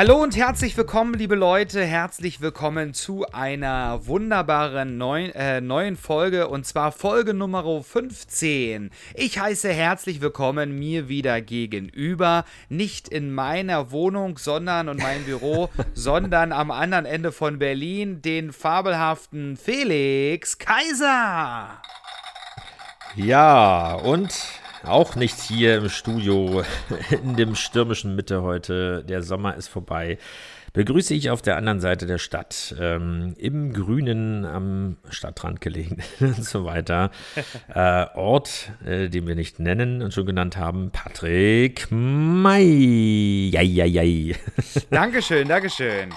Hallo und herzlich willkommen, liebe Leute. Herzlich willkommen zu einer wunderbaren neuen, äh, neuen Folge und zwar Folge Nummer 15. Ich heiße herzlich willkommen mir wieder gegenüber, nicht in meiner Wohnung, sondern und meinem Büro, sondern am anderen Ende von Berlin, den fabelhaften Felix Kaiser. Ja, und auch nicht hier im Studio in dem stürmischen Mitte heute. Der Sommer ist vorbei. Begrüße ich auf der anderen Seite der Stadt, ähm, im Grünen, am Stadtrand gelegen und so weiter. Äh, Ort, äh, den wir nicht nennen und schon genannt haben, Patrick May. Jai. Dankeschön, Dankeschön.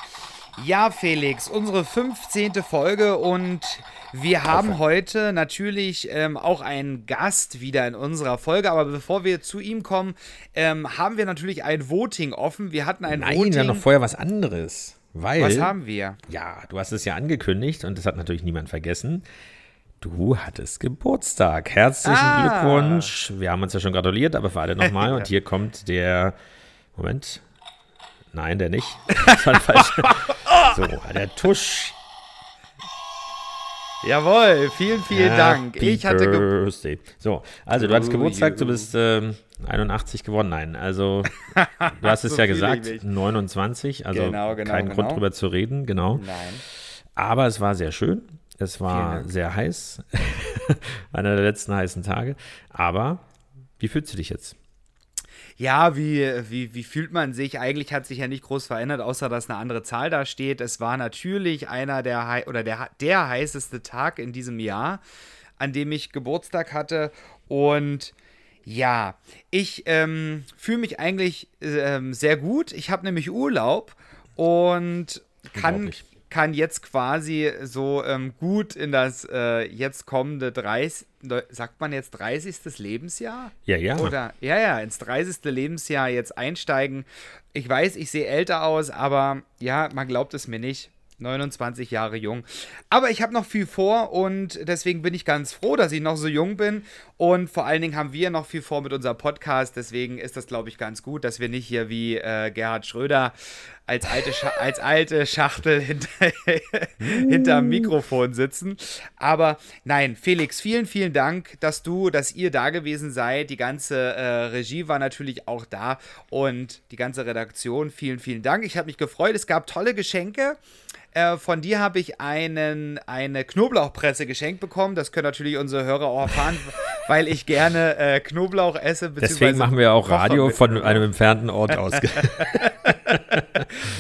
Ja, Felix, unsere 15. Folge und wir haben heute natürlich ähm, auch einen Gast wieder in unserer Folge, aber bevor wir zu ihm kommen, ähm, haben wir natürlich ein Voting offen. Wir hatten ein Nein, Voting. haben noch vorher was anderes. Weil, was haben wir? Ja, du hast es ja angekündigt und das hat natürlich niemand vergessen. Du hattest Geburtstag. Herzlichen Ah. Glückwunsch. Wir haben uns ja schon gratuliert, aber für alle nochmal. und hier kommt der. Moment. Nein, der nicht. Das war falsch. so, der Tusch. Jawohl, vielen, vielen Dank. Happy Ich hatte Ge Birthday. So, also du hattest Oh, Geburtstag, du bist ähm, 81 geworden. Nein, also du hast es So ja gesagt, mich. 29, also Genau, genau, kein Grund genau. drüber zu reden, genau. Nein. Aber es war sehr schön. Es war Dank. sehr heiß. Einer der letzten heißen Tage. Aber wie fühlst du dich jetzt? Ja, wie, wie, wie fühlt man sich? Eigentlich hat sich ja nicht groß verändert, außer dass eine andere Zahl da steht. Es war natürlich einer der oder der, der heißeste Tag in diesem Jahr, an dem ich Geburtstag hatte. Und ja, ich ähm, fühle mich eigentlich ähm, sehr gut. Ich habe nämlich Urlaub und kann. Kann jetzt quasi so ähm, gut in das äh, jetzt kommende 30, sagt man jetzt 30. Lebensjahr? Ja, ja. Oder, ja, ja, ins 30. Lebensjahr jetzt einsteigen. Ich weiß, ich sehe älter aus, aber ja, man glaubt es mir nicht. 29 Jahre jung. Aber ich habe noch viel vor und deswegen bin ich ganz froh, dass ich noch so jung bin. Und vor allen Dingen haben wir noch viel vor mit unserem Podcast. Deswegen ist das, glaube ich, ganz gut, dass wir nicht hier wie äh, Gerhard Schröder als alte, Scha als alte Schachtel hinter, hinterm Mikrofon sitzen. Aber nein, Felix, vielen, vielen Dank, dass du, dass ihr da gewesen seid. Die ganze äh, Regie war natürlich auch da und die ganze Redaktion. Vielen, vielen Dank. Ich habe mich gefreut. Es gab tolle Geschenke. Äh, von dir habe ich einen, eine Knoblauchpresse geschenkt bekommen. Das können natürlich unsere Hörer auch erfahren, weil ich gerne äh, Knoblauch esse. Deswegen machen wir auch Radio von einem entfernten Ort aus.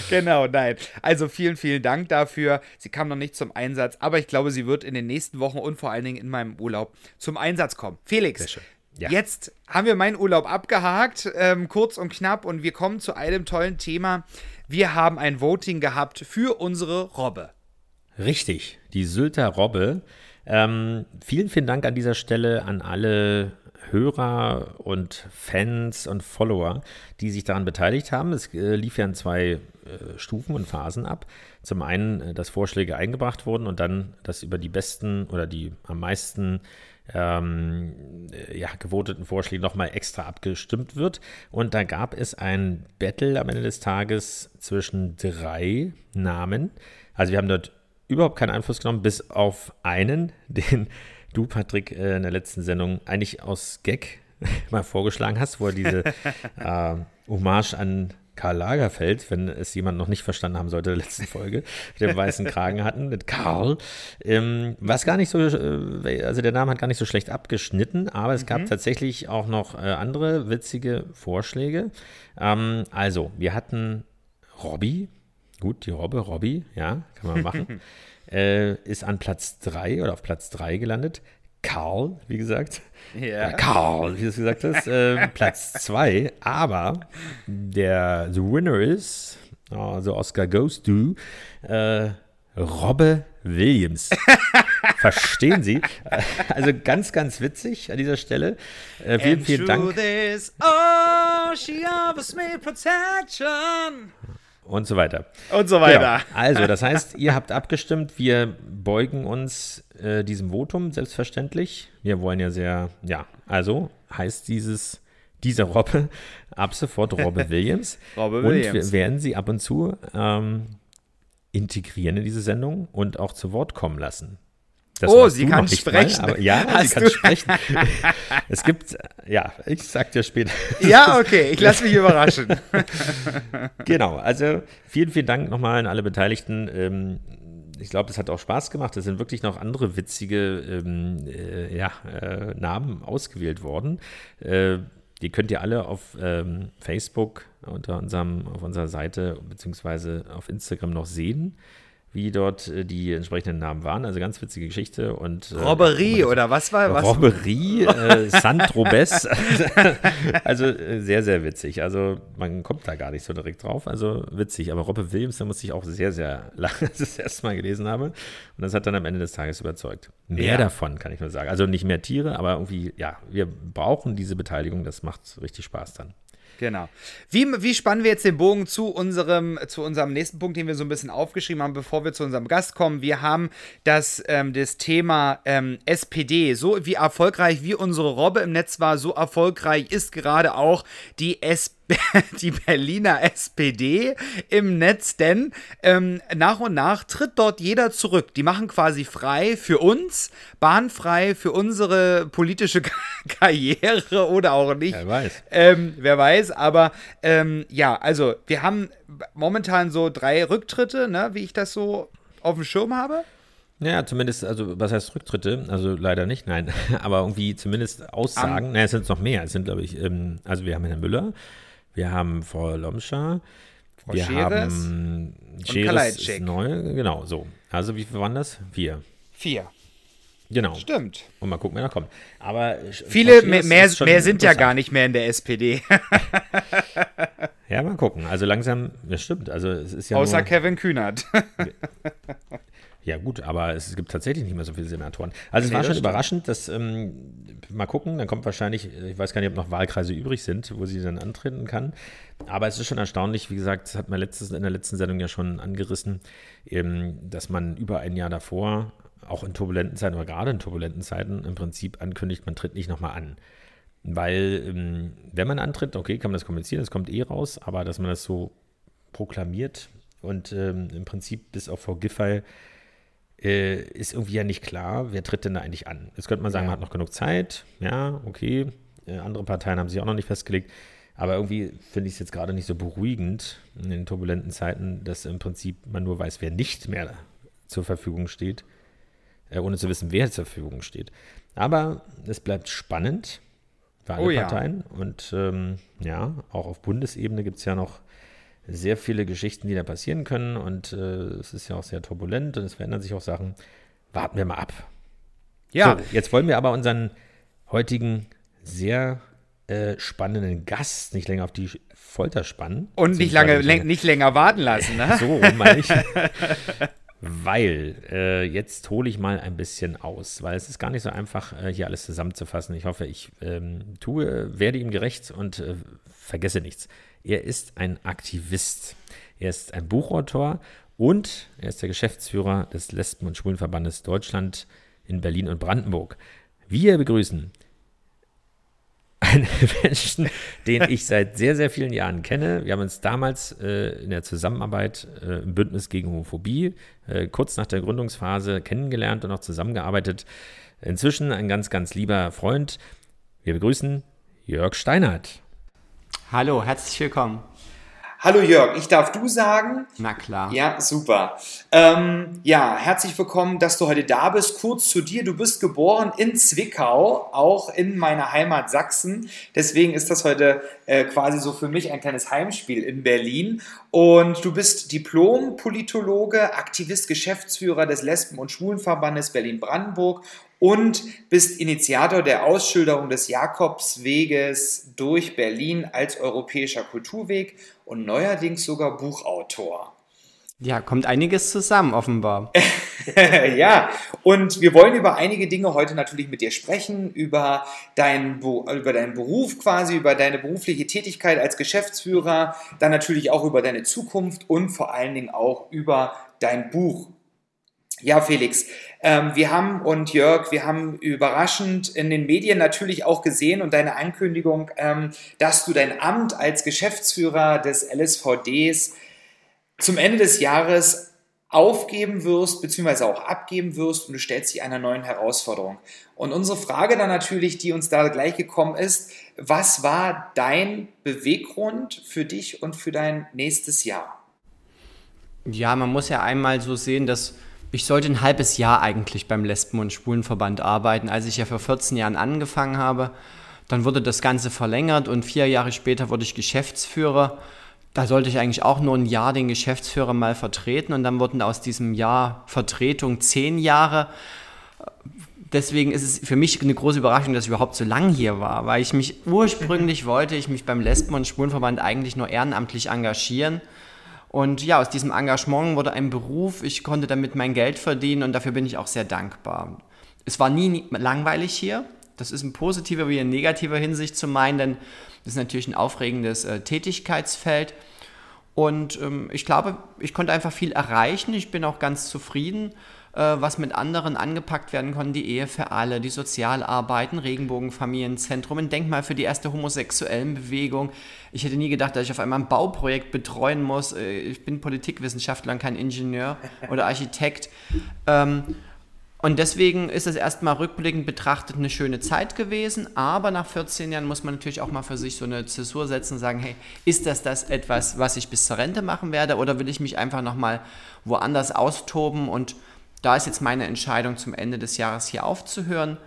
Genau, nein. Also vielen, vielen Dank dafür. Sie kam noch nicht zum Einsatz, aber ich glaube, sie wird in den nächsten Wochen und vor allen Dingen in meinem Urlaub zum Einsatz kommen. Felix. Ja. jetzt haben wir meinen Urlaub abgehakt, ähm, kurz und knapp, und wir kommen zu einem tollen Thema. Wir haben ein Voting gehabt für unsere Robbe. Richtig, die Sylter Robbe. Ähm, vielen, vielen Dank an dieser Stelle an alle Hörer und Fans und Follower, die sich daran beteiligt haben. Es äh, lief ja in zwei äh, Stufen und Phasen ab. Zum einen, äh, dass Vorschläge eingebracht wurden und dann, dass über die besten oder die am meisten ähm, äh, ja, gewoteten Vorschläge nochmal extra abgestimmt wird. Und da gab es ein Battle am Ende des Tages zwischen drei Namen. Also wir haben dort überhaupt keinen Einfluss genommen, bis auf einen, den du, Patrick, äh, in der letzten Sendung eigentlich aus Gag mal vorgeschlagen hast, wo er diese äh, Hommage an Karl Lagerfeld, wenn es jemand noch nicht verstanden haben sollte, der letzten Folge, mit dem weißen Kragen hatten, mit Karl. Ähm, was gar nicht so, äh, also der Name hat gar nicht so schlecht abgeschnitten, aber es gab tatsächlich auch noch äh, andere witzige Vorschläge. Ähm, also, wir hatten Robby, gut, die Robbe, Robby, ja, kann man machen, äh, ist an Platz 3 oder auf Platz 3 gelandet. Karl, wie gesagt. Ja. Oder Karl, wie du es gesagt hast, äh, Platz 2. Aber der The Winner ist, also Oscar goes to, äh, Robbe Williams. Verstehen Sie? Also ganz, ganz witzig an dieser Stelle. Äh, vielen, And vielen Dank. This, oh, offers me protection. Und so weiter. Und so weiter. Genau. Also, das heißt, ihr habt abgestimmt, wir beugen uns äh, diesem Votum, selbstverständlich. Wir wollen ja sehr, ja, also heißt dieses, diese Robbe ab sofort Robbe Williams. Robbe Williams. Und wir werden sie ab und zu ähm, integrieren in diese Sendung und auch zu Wort kommen lassen. Das oh, sie kann sprechen. Mal, ja, Hast sie kann sprechen. es gibt, ja, ich sag dir später. Ja, okay, ich lasse mich überraschen. genau, also vielen, vielen Dank nochmal an alle Beteiligten. Ähm, ich glaube, es hat auch Spaß gemacht. Es sind wirklich noch andere witzige ähm, äh, ja, äh, Namen ausgewählt worden. Äh, die könnt ihr alle auf ähm, Facebook unter unserem, auf unserer Seite beziehungsweise auf Instagram noch sehen wie dort äh, die entsprechenden Namen waren. Also ganz witzige Geschichte. Und, äh, Robberie oder was war was? Robberie, äh, Saint-Robes. also äh, sehr, sehr witzig. Also man kommt da gar nicht so direkt drauf. Also witzig. Aber Robbe Williams, da musste ich auch sehr, sehr lange das erste Mal gelesen habe. Und das hat dann am Ende des Tages überzeugt. Mehr ja. davon, kann ich nur sagen. Also nicht mehr Tiere, aber irgendwie, ja, wir brauchen diese Beteiligung. Das macht richtig Spaß dann. Genau. Wie, wie spannen wir jetzt den Bogen zu unserem, zu unserem nächsten Punkt, den wir so ein bisschen aufgeschrieben haben, bevor wir zu unserem Gast kommen? Wir haben das, ähm, das Thema ähm, SPD. So wie erfolgreich wie unsere Robbe im Netz war, so erfolgreich ist gerade auch die SPD die Berliner SPD im Netz, denn ähm, nach und nach tritt dort jeder zurück. Die machen quasi frei für uns, bahnfrei für unsere politische Karriere oder auch nicht. Wer weiß. Ähm, wer weiß, aber ähm, ja, also wir haben momentan so drei Rücktritte, ne, wie ich das so auf dem Schirm habe. Ja, zumindest, also was heißt Rücktritte? Also leider nicht, nein. Aber irgendwie zumindest Aussagen. Um, naja, es sind noch mehr. Es sind, glaube ich, ähm, also wir haben Herrn Müller, wir haben Frau Lomscher. Frau wir Scheres haben Scheres ist neu, genau, so. Also wie viele waren das? Vier. Vier. Genau. Stimmt. Und mal gucken, wer da kommt. Aber viele mehr, mehr, mehr sind ja gar nicht mehr in der SPD. ja, mal gucken. Also langsam, das stimmt. Also es ist ja Außer nur, Kevin Kühnert. Ja, gut, aber es gibt tatsächlich nicht mehr so viele Senatoren. Also, es nee, war schon überraschend, dass, ähm, mal gucken, dann kommt wahrscheinlich, ich weiß gar nicht, ob noch Wahlkreise übrig sind, wo sie dann antreten kann. Aber es ist schon erstaunlich, wie gesagt, das hat man letztes, in der letzten Sendung ja schon angerissen, eben, dass man über ein Jahr davor, auch in turbulenten Zeiten oder gerade in turbulenten Zeiten, im Prinzip ankündigt, man tritt nicht nochmal an. Weil, ähm, wenn man antritt, okay, kann man das kommunizieren, das kommt eh raus, aber dass man das so proklamiert und ähm, im Prinzip bis auf Frau Giffey äh, ist irgendwie ja nicht klar, wer tritt denn da eigentlich an. Jetzt könnte man sagen, ja. man hat noch genug Zeit, ja, okay. Äh, andere Parteien haben sich auch noch nicht festgelegt. Aber irgendwie finde ich es jetzt gerade nicht so beruhigend in den turbulenten Zeiten, dass im Prinzip man nur weiß, wer nicht mehr zur Verfügung steht, äh, ohne zu wissen, wer zur Verfügung steht. Aber es bleibt spannend für alle oh, Parteien. Ja. Und ähm, ja, auch auf Bundesebene gibt es ja noch sehr viele Geschichten, die da passieren können und äh, es ist ja auch sehr turbulent und es verändern sich auch Sachen. Warten wir mal ab. Ja. So, jetzt wollen wir aber unseren heutigen sehr äh, spannenden Gast nicht länger auf die Folter spannen. Und nicht, lange, nicht, nicht länger warten lassen, ne? so meine ich. weil äh, jetzt hole ich mal ein bisschen aus, weil es ist gar nicht so einfach, äh, hier alles zusammenzufassen. Ich hoffe, ich ähm, tue, werde ihm gerecht und äh, vergesse nichts. Er ist ein Aktivist. Er ist ein Buchautor und er ist der Geschäftsführer des Lesben- und Schwulenverbandes Deutschland in Berlin und Brandenburg. Wir begrüßen einen Menschen, den ich seit sehr, sehr vielen Jahren kenne. Wir haben uns damals äh, in der Zusammenarbeit äh, im Bündnis gegen Homophobie äh, kurz nach der Gründungsphase kennengelernt und auch zusammengearbeitet. Inzwischen ein ganz, ganz lieber Freund. Wir begrüßen Jörg Steinhardt. Hallo, herzlich willkommen. Hallo Jörg, ich darf du sagen? Na klar. Ja, super. Ähm, ja, herzlich willkommen, dass du heute da bist. Kurz zu dir, du bist geboren in Zwickau, auch in meiner Heimat Sachsen. Deswegen ist das heute äh, quasi so für mich ein kleines Heimspiel in Berlin. Und du bist Diplom-Politologe, Aktivist, Geschäftsführer des Lesben- und Schwulenverbandes Berlin-Brandenburg und bist Initiator der Ausschilderung des Jakobsweges durch Berlin als europäischer Kulturweg und neuerdings sogar Buchautor. Ja, kommt einiges zusammen, offenbar. ja, und wir wollen über einige Dinge heute natürlich mit dir sprechen, über, dein, über deinen Beruf quasi, über deine berufliche Tätigkeit als Geschäftsführer, dann natürlich auch über deine Zukunft und vor allen Dingen auch über dein Buch. Ja, Felix, ähm, wir haben und Jörg, wir haben überraschend in den Medien natürlich auch gesehen und deine Ankündigung, ähm, dass du dein Amt als Geschäftsführer des LSVDs zum Ende des Jahres aufgeben wirst, beziehungsweise auch abgeben wirst und du stellst dich einer neuen Herausforderung. Und unsere Frage dann natürlich, die uns da gleich gekommen ist, was war dein Beweggrund für dich und für dein nächstes Jahr? Ja, man muss ja einmal so sehen, dass ich sollte ein halbes Jahr eigentlich beim Lesben- und Schwulenverband arbeiten, als ich ja vor 14 Jahren angefangen habe. Dann wurde das Ganze verlängert und vier Jahre später wurde ich Geschäftsführer da sollte ich eigentlich auch nur ein Jahr den Geschäftsführer mal vertreten und dann wurden aus diesem Jahr Vertretung zehn Jahre. Deswegen ist es für mich eine große Überraschung, dass ich überhaupt so lang hier war, weil ich mich ursprünglich wollte, ich mich beim Lesben- und Schwulenverband eigentlich nur ehrenamtlich engagieren. Und ja, aus diesem Engagement wurde ein Beruf, ich konnte damit mein Geld verdienen und dafür bin ich auch sehr dankbar. Es war nie langweilig hier, das ist in positiver wie in negativer Hinsicht zu meinen, denn das ist natürlich ein aufregendes äh, Tätigkeitsfeld. Und ähm, ich glaube, ich konnte einfach viel erreichen. Ich bin auch ganz zufrieden, was mit anderen angepackt werden konnte. Die Ehe für alle, die Sozialarbeiten, Regenbogenfamilienzentrum, ein Denkmal für die erste homosexuellen Bewegung. Ich hätte nie gedacht, dass ich auf einmal ein Bauprojekt betreuen muss. Äh, ich bin Politikwissenschaftler und kein Ingenieur oder Architekt. Ähm, und deswegen ist es erstmal rückblickend betrachtet eine schöne Zeit gewesen, aber nach 14 Jahren muss man natürlich auch mal für sich so eine Zäsur setzen und sagen, hey, ist das das etwas, was ich bis zur Rente machen werde oder will ich mich einfach nochmal woanders austoben und da ist jetzt meine Entscheidung zum Ende des Jahres hier aufzuhören.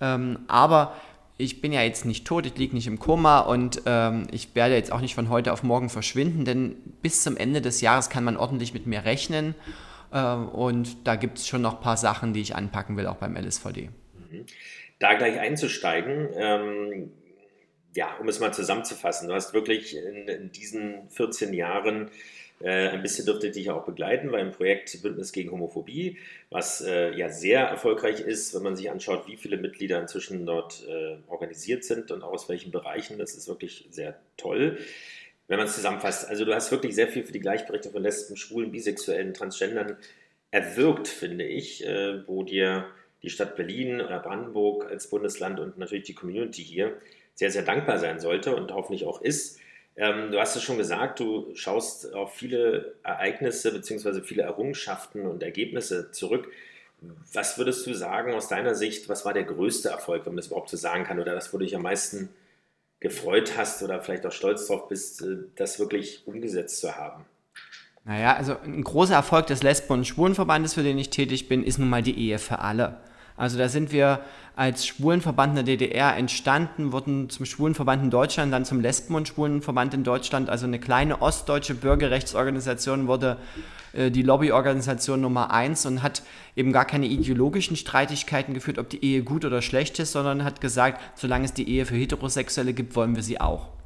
Ähm, aber ich bin ja jetzt nicht tot, ich liege nicht im Koma und ähm, ich werde jetzt auch nicht von heute auf morgen verschwinden, denn bis zum Ende des Jahres kann man ordentlich mit mir rechnen ähm, und da gibt es schon noch ein paar Sachen, die ich anpacken will, auch beim LSVD. Mhm. Da gleich einzusteigen, ähm, ja, um es mal zusammenzufassen, du hast wirklich in, in diesen 14 Jahren äh, ein bisschen dürfte dich auch begleiten beim Projekt Bündnis gegen Homophobie, was äh, ja sehr erfolgreich ist, wenn man sich anschaut, wie viele Mitglieder inzwischen dort äh, organisiert sind und auch aus welchen Bereichen. Das ist wirklich sehr toll wenn man es zusammenfasst. Also du hast wirklich sehr viel für die Gleichberechtigung von Lesben, Schwulen, Bisexuellen, Transgendern erwirkt, finde ich, äh, wo dir die Stadt Berlin oder Brandenburg als Bundesland und natürlich die Community hier sehr, sehr dankbar sein sollte und hoffentlich auch ist. Ähm, du hast es schon gesagt, du schaust auf viele Ereignisse bzw. viele Errungenschaften und Ergebnisse zurück. Was würdest du sagen aus deiner Sicht, was war der größte Erfolg, wenn man das überhaupt so sagen kann, oder was würde dich am meisten gefreut hast oder vielleicht auch stolz drauf bist, äh, das wirklich umgesetzt zu haben? Naja, also ein großer Erfolg des Lesben- und Schwulenverbandes, für den ich tätig bin, ist nun mal die Ehe für alle. Also da sind wir als Schwulenverband in der DDR entstanden, wurden zum Schwulenverband in Deutschland, dann zum Lesben- und Schwulenverband in Deutschland. Also eine kleine ostdeutsche Bürgerrechtsorganisation wurde äh, die Lobbyorganisation Nummer eins und hat eben gar keine ideologischen Streitigkeiten geführt, ob die Ehe gut oder schlecht ist, sondern hat gesagt, solange es die Ehe für Heterosexuelle gibt, wollen wir sie auch.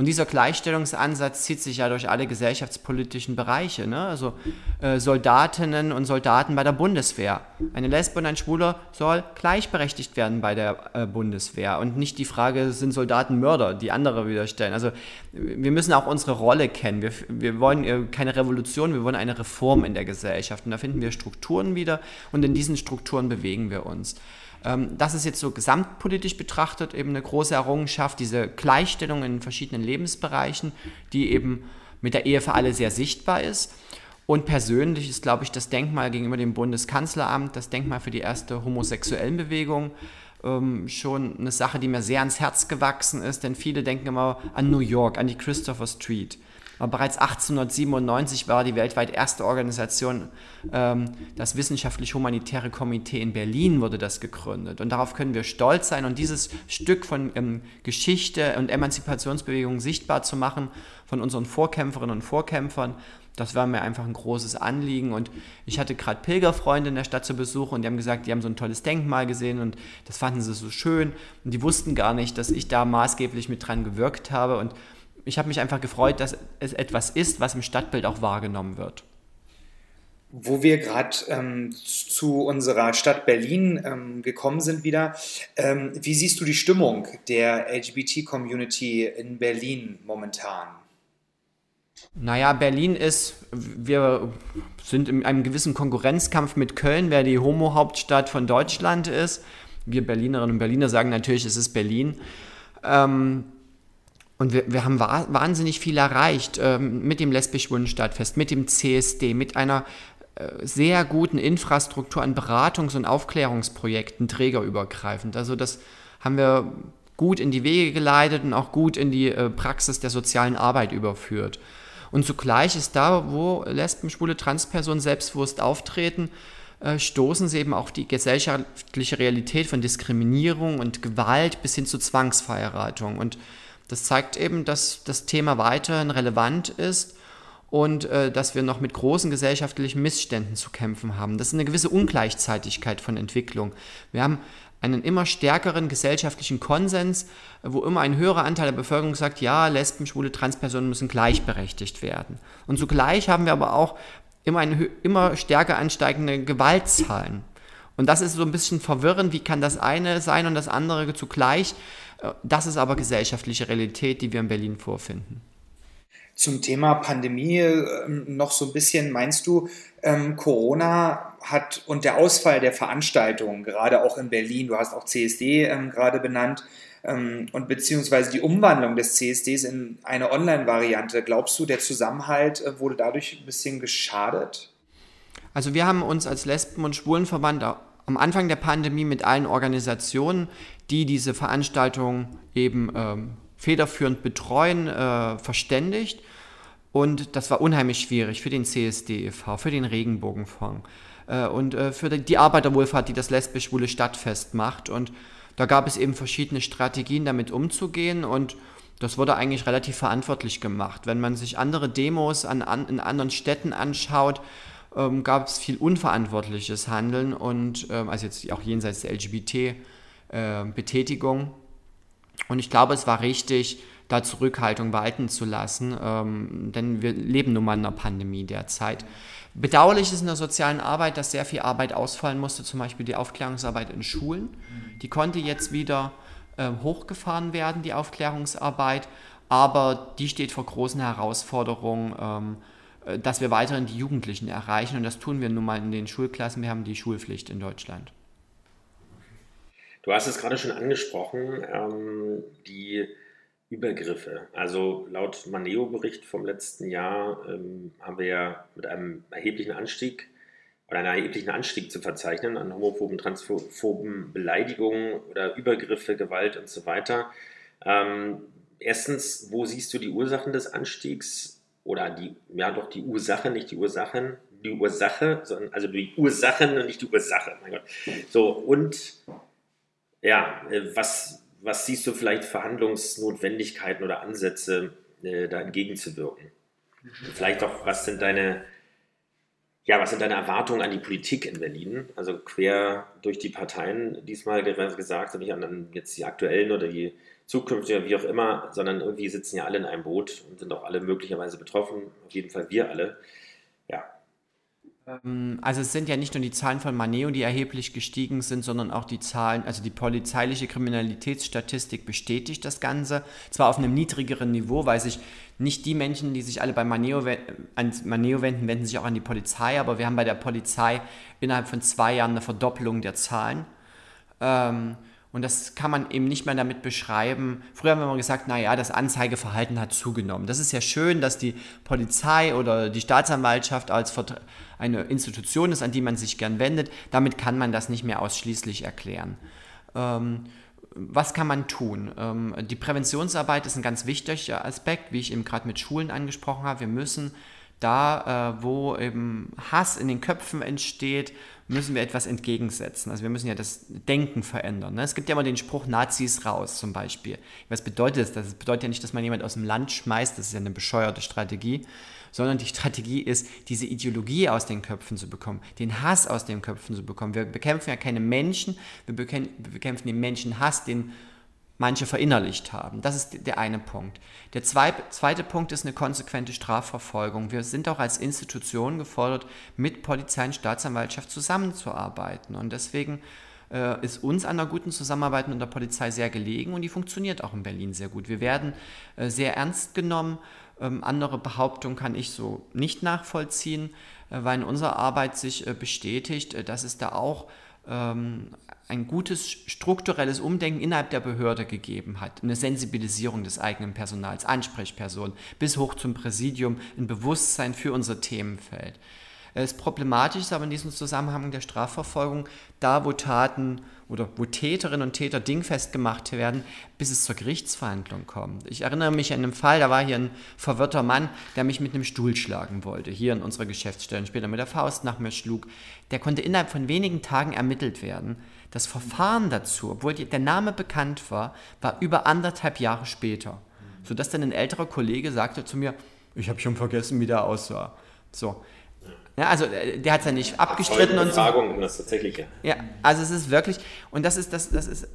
Und dieser Gleichstellungsansatz zieht sich ja durch alle gesellschaftspolitischen Bereiche. Ne? Also äh, Soldatinnen und Soldaten bei der Bundeswehr. Eine Lesbe und ein Schwuler soll gleichberechtigt werden bei der äh, Bundeswehr. Und nicht die Frage, sind Soldaten Mörder, die andere wieder stellen. Also wir müssen auch unsere Rolle kennen. Wir, wir wollen äh, keine Revolution, wir wollen eine Reform in der Gesellschaft. Und da finden wir Strukturen wieder und in diesen Strukturen bewegen wir uns. Ähm, das ist jetzt so gesamtpolitisch betrachtet eben eine große Errungenschaft, diese Gleichstellung in verschiedenen Lebensbereichen, die eben mit der Ehe für alle sehr sichtbar ist. Und persönlich ist, glaube ich, das Denkmal gegenüber dem Bundeskanzleramt, das Denkmal für die erste homosexuellen Bewegung, ähm, schon eine Sache, die mir sehr ans Herz gewachsen ist, denn viele denken immer an New York, an die Christopher Street. Aber bereits 1897 war die weltweit erste Organisation, ähm, das Wissenschaftlich-Humanitäre Komitee in Berlin wurde das gegründet. Und darauf können wir stolz sein und dieses Stück von ähm, Geschichte und Emanzipationsbewegung sichtbar zu machen von unseren Vorkämpferinnen und Vorkämpfern, das war mir einfach ein großes Anliegen. Und ich hatte gerade Pilgerfreunde in der Stadt zu Besuch und die haben gesagt, die haben so ein tolles Denkmal gesehen und das fanden sie so schön. Und die wussten gar nicht, dass ich da maßgeblich mit dran gewirkt habe. Und ich habe mich einfach gefreut, dass es etwas ist, was im Stadtbild auch wahrgenommen wird. Wo wir gerade ähm, zu unserer Stadt Berlin ähm, gekommen sind wieder, ähm, wie siehst du die Stimmung der LGBT-Community in Berlin momentan? Naja, Berlin ist, wir sind in einem gewissen Konkurrenzkampf mit Köln, wer die Homo-Hauptstadt von Deutschland ist. Wir Berlinerinnen und Berliner sagen natürlich, es ist Berlin. Ähm, und wir, wir haben wa wahnsinnig viel erreicht ähm, mit dem lesbisch-schwulen Stadtfest, mit dem CSD, mit einer äh, sehr guten Infrastruktur an Beratungs- und Aufklärungsprojekten trägerübergreifend. Also das haben wir gut in die Wege geleitet und auch gut in die äh, Praxis der sozialen Arbeit überführt. Und zugleich ist da, wo Lesben, Schwule, Transpersonen selbstbewusst auftreten, äh, stoßen sie eben auf die gesellschaftliche Realität von Diskriminierung und Gewalt bis hin zu Zwangsverheiratung. Und das zeigt eben, dass das Thema weiterhin relevant ist und äh, dass wir noch mit großen gesellschaftlichen Missständen zu kämpfen haben. Das ist eine gewisse Ungleichzeitigkeit von Entwicklung. Wir haben einen immer stärkeren gesellschaftlichen Konsens, wo immer ein höherer Anteil der Bevölkerung sagt, ja, Lesben, Schwule, Transpersonen müssen gleichberechtigt werden. Und zugleich haben wir aber auch immer, eine, immer stärker ansteigende Gewaltzahlen. Und das ist so ein bisschen verwirrend, wie kann das eine sein und das andere zugleich. Das ist aber gesellschaftliche Realität, die wir in Berlin vorfinden. Zum Thema Pandemie äh, noch so ein bisschen, meinst du, ähm, Corona hat und der Ausfall der Veranstaltungen, gerade auch in Berlin, du hast auch CSD ähm, gerade benannt, ähm, und beziehungsweise die Umwandlung des CSDs in eine Online-Variante, glaubst du, der Zusammenhalt äh, wurde dadurch ein bisschen geschadet? Also wir haben uns als Lesben- und Schwulenverband am Anfang der Pandemie mit allen Organisationen, die diese Veranstaltung eben ähm, federführend betreuen, äh, verständigt. Und das war unheimlich schwierig für den CSD e.V., für den Regenbogenfonds äh, und äh, für die Arbeiterwohlfahrt, die das lesbisch-schwule Stadtfest macht. Und da gab es eben verschiedene Strategien, damit umzugehen. Und das wurde eigentlich relativ verantwortlich gemacht. Wenn man sich andere Demos an, an, in anderen Städten anschaut, ähm, gab es viel unverantwortliches Handeln und ähm, also jetzt auch jenseits der LGBT-Betätigung. Äh, und ich glaube, es war richtig, da Zurückhaltung walten zu lassen, ähm, denn wir leben nun mal in einer Pandemie derzeit. Bedauerlich ist in der sozialen Arbeit, dass sehr viel Arbeit ausfallen musste, zum Beispiel die Aufklärungsarbeit in Schulen. Die konnte jetzt wieder äh, hochgefahren werden, die Aufklärungsarbeit, aber die steht vor großen Herausforderungen, ähm, äh, dass wir weiterhin die Jugendlichen erreichen und das tun wir nun mal in den Schulklassen. Wir haben die Schulpflicht in Deutschland. Du hast es gerade schon angesprochen, ähm, die Übergriffe. Also laut Maneo-Bericht vom letzten Jahr ähm, haben wir ja mit einem erheblichen Anstieg oder einer erheblichen Anstieg zu verzeichnen an homophoben, transphoben Beleidigungen oder Übergriffe, Gewalt und so weiter. Ähm, erstens, wo siehst du die Ursachen des Anstiegs? Oder die, ja doch die Ursache, nicht die Ursachen, die Ursache, sondern also die Ursachen und nicht die Ursache, mein Gott. So, und ja, äh, was, was siehst du vielleicht Verhandlungsnotwendigkeiten oder Ansätze, äh, da entgegenzuwirken? Mhm. Vielleicht auch, was sind deine, ja, was sind deine Erwartungen an die Politik in Berlin? Also quer durch die Parteien diesmal gesagt, nicht an jetzt die aktuellen oder die zukünftigen, wie auch immer, sondern irgendwie sitzen ja alle in einem Boot und sind auch alle möglicherweise betroffen, auf jeden Fall wir alle. Ja, ähm, also es sind ja nicht nur die Zahlen von Maneo, die erheblich gestiegen sind, sondern auch die Zahlen, also die polizeiliche Kriminalitätsstatistik bestätigt das Ganze. Zwar auf einem niedrigeren Niveau, weil sich nicht die Menschen, die sich alle bei Maneo, an Maneo wenden, wenden sich auch an die Polizei, aber wir haben bei der Polizei innerhalb von zwei Jahren eine Verdoppelung der Zahlen. Ähm, und das kann man eben nicht mehr damit beschreiben. Früher haben wir immer gesagt, naja, das Anzeigeverhalten hat zugenommen. Das ist ja schön, dass die Polizei oder die Staatsanwaltschaft als eine Institution ist, an die man sich gern wendet. Damit kann man das nicht mehr ausschließlich erklären. Ähm, was kann man tun? Ähm, die Präventionsarbeit ist ein ganz wichtiger Aspekt, wie ich eben gerade mit Schulen angesprochen habe. Wir müssen da, äh, wo eben Hass in den Köpfen entsteht, müssen wir etwas entgegensetzen. Also wir müssen ja das Denken verändern. Ne? Es gibt ja immer den Spruch Nazis raus zum Beispiel. Was bedeutet das? Das bedeutet ja nicht, dass man jemand aus dem Land schmeißt, das ist ja eine bescheuerte Strategie, sondern die Strategie ist, diese Ideologie aus den Köpfen zu bekommen, den Hass aus den Köpfen zu bekommen. Wir bekämpfen ja keine Menschen, wir bekämpfen den Menschenhass, den manche verinnerlicht haben. Das ist der eine Punkt. Der zweite Punkt ist eine konsequente Strafverfolgung. Wir sind auch als Institution gefordert, mit Polizei und Staatsanwaltschaft zusammenzuarbeiten. Und deswegen äh, ist uns an einer guten Zusammenarbeit mit der Polizei sehr gelegen und die funktioniert auch in Berlin sehr gut. Wir werden äh, sehr ernst genommen. Ähm, andere Behauptungen kann ich so nicht nachvollziehen, äh, weil in unserer Arbeit sich äh, bestätigt, äh, dass es da auch ein gutes strukturelles Umdenken innerhalb der Behörde gegeben hat, eine Sensibilisierung des eigenen Personals, Ansprechpersonen bis hoch zum Präsidium, ein Bewusstsein für unser Themenfeld. Es ist problematisch aber in diesem Zusammenhang der Strafverfolgung, da wo Taten oder wo Täterinnen und Täter dingfest gemacht werden, bis es zur Gerichtsverhandlung kommt. Ich erinnere mich an einen Fall, da war hier ein verwirrter Mann, der mich mit einem Stuhl schlagen wollte, hier in unserer Geschäftsstelle, später mit der Faust nach mir schlug. Der konnte innerhalb von wenigen Tagen ermittelt werden. Das Verfahren dazu, obwohl der Name bekannt war, war über anderthalb Jahre später. Sodass dann ein älterer Kollege sagte zu mir, ich habe schon vergessen, wie der aussah. So, ja, also äh, der hat es ja nicht abgestritten und so. um das Tatsächliche. Ja, also es ist wirklich, und das ist, das, das, ist,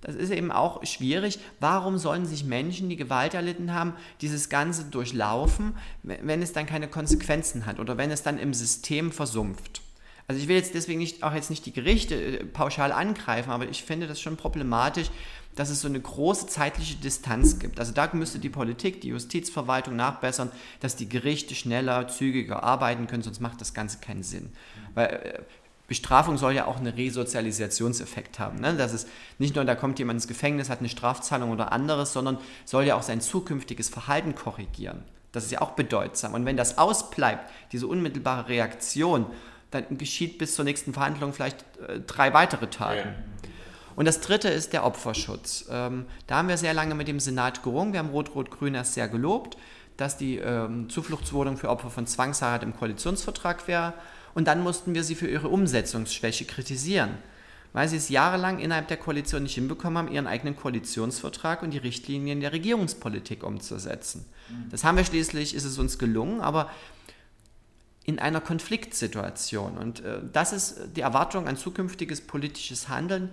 das ist eben auch schwierig, warum sollen sich Menschen, die Gewalt erlitten haben, dieses Ganze durchlaufen, wenn es dann keine Konsequenzen hat oder wenn es dann im System versumpft. Also ich will jetzt deswegen nicht, auch jetzt nicht die Gerichte äh, pauschal angreifen, aber ich finde das schon problematisch, dass es so eine große zeitliche Distanz gibt. Also da müsste die Politik, die Justizverwaltung nachbessern, dass die Gerichte schneller, zügiger arbeiten können, sonst macht das Ganze keinen Sinn. Weil äh, Bestrafung soll ja auch einen Resozialisationseffekt haben. Ne? Das ist nicht nur, da kommt jemand ins Gefängnis, hat eine Strafzahlung oder anderes, sondern soll ja auch sein zukünftiges Verhalten korrigieren. Das ist ja auch bedeutsam. Und wenn das ausbleibt, diese unmittelbare Reaktion, dann geschieht bis zur nächsten Verhandlung vielleicht äh, drei weitere Taten. Ja. Und das dritte ist der Opferschutz. Ähm, da haben wir sehr lange mit dem Senat gerungen. Wir haben Rot-Rot-Grün erst sehr gelobt, dass die ähm, Zufluchtswohnung für Opfer von Zwangsheirat im Koalitionsvertrag wäre. Und dann mussten wir sie für ihre Umsetzungsschwäche kritisieren, weil sie es jahrelang innerhalb der Koalition nicht hinbekommen haben, ihren eigenen Koalitionsvertrag und die Richtlinien der Regierungspolitik umzusetzen. Das haben wir schließlich, ist es uns gelungen, aber in einer Konfliktsituation. Und äh, das ist die Erwartung an zukünftiges politisches Handeln,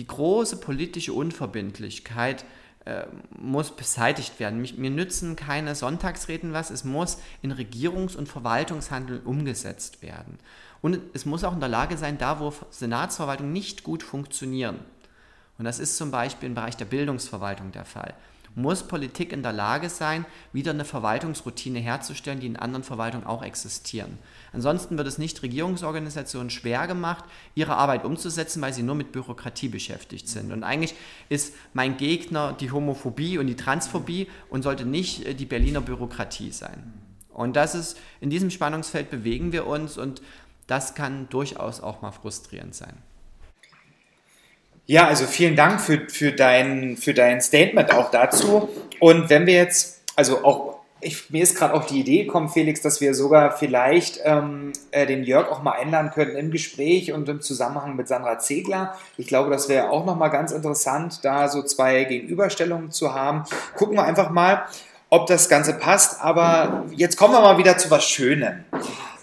die große politische Unverbindlichkeit äh, muss beseitigt werden. Mich, mir nützen keine Sonntagsreden was, es muss in Regierungs- und Verwaltungshandeln umgesetzt werden. Und es muss auch in der Lage sein, da wo Senatsverwaltung nicht gut funktionieren, und das ist zum Beispiel im Bereich der Bildungsverwaltung der Fall, muss Politik in der Lage sein, wieder eine Verwaltungsroutine herzustellen, die in anderen Verwaltungen auch existieren. Ansonsten wird es nicht Regierungsorganisationen schwer gemacht, ihre Arbeit umzusetzen, weil sie nur mit Bürokratie beschäftigt sind. Und eigentlich ist mein Gegner die Homophobie und die Transphobie und sollte nicht äh, die Berliner Bürokratie sein. Und das ist, in diesem Spannungsfeld bewegen wir uns und das kann durchaus auch mal frustrierend sein. Ja, also vielen Dank für, für, dein, für dein Statement auch dazu. Und wenn wir jetzt, also auch, ich, mir ist gerade auch die Idee gekommen, Felix, dass wir sogar vielleicht ähm, äh, den Jörg auch mal einladen können im Gespräch und im Zusammenhang mit Sandra Zegler. Ich glaube, das wäre auch nochmal ganz interessant, da so zwei Gegenüberstellungen zu haben. Gucken wir einfach mal, ob das Ganze passt. Aber jetzt kommen wir mal wieder zu was Schönem.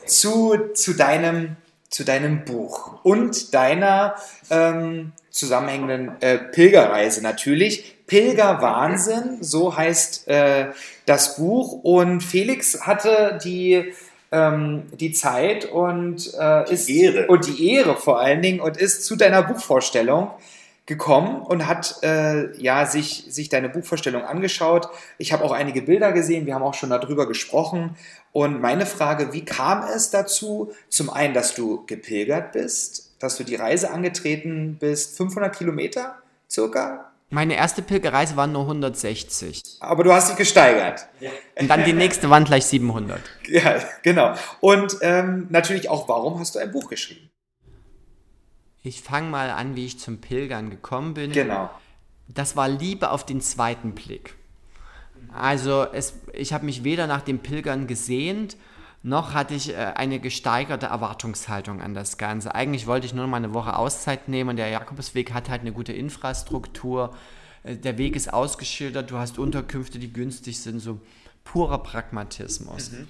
Zu, zu, deinem, zu deinem Buch und deiner ähm, zusammenhängenden äh, Pilgerreise natürlich. Pilgerwahnsinn, so heißt äh, das Buch. Und Felix hatte die, ähm, die Zeit und äh, ist Ehre. und die Ehre vor allen Dingen und ist zu deiner Buchvorstellung gekommen und hat äh, ja sich, sich deine Buchvorstellung angeschaut. Ich habe auch einige Bilder gesehen, wir haben auch schon darüber gesprochen. Und meine Frage, wie kam es dazu? Zum einen, dass du gepilgert bist, dass du die Reise angetreten bist, 500 Kilometer circa? Meine erste Pilgerreise waren nur 160. Aber du hast dich gesteigert. Ja. Und dann die nächste waren gleich 700. Ja, genau. Und ähm, natürlich auch, warum hast du ein Buch geschrieben? Ich fange mal an, wie ich zum Pilgern gekommen bin. Genau. Das war Liebe auf den zweiten Blick. Also es, ich habe mich weder nach dem Pilgern gesehnt, noch hatte ich äh, eine gesteigerte Erwartungshaltung an das Ganze. Eigentlich wollte ich nur mal eine Woche Auszeit nehmen und der Jakobsweg hat halt eine gute Infrastruktur. Äh, der Weg ist ausgeschildert, du hast Unterkünfte, die günstig sind, so purer Pragmatismus. Mhm.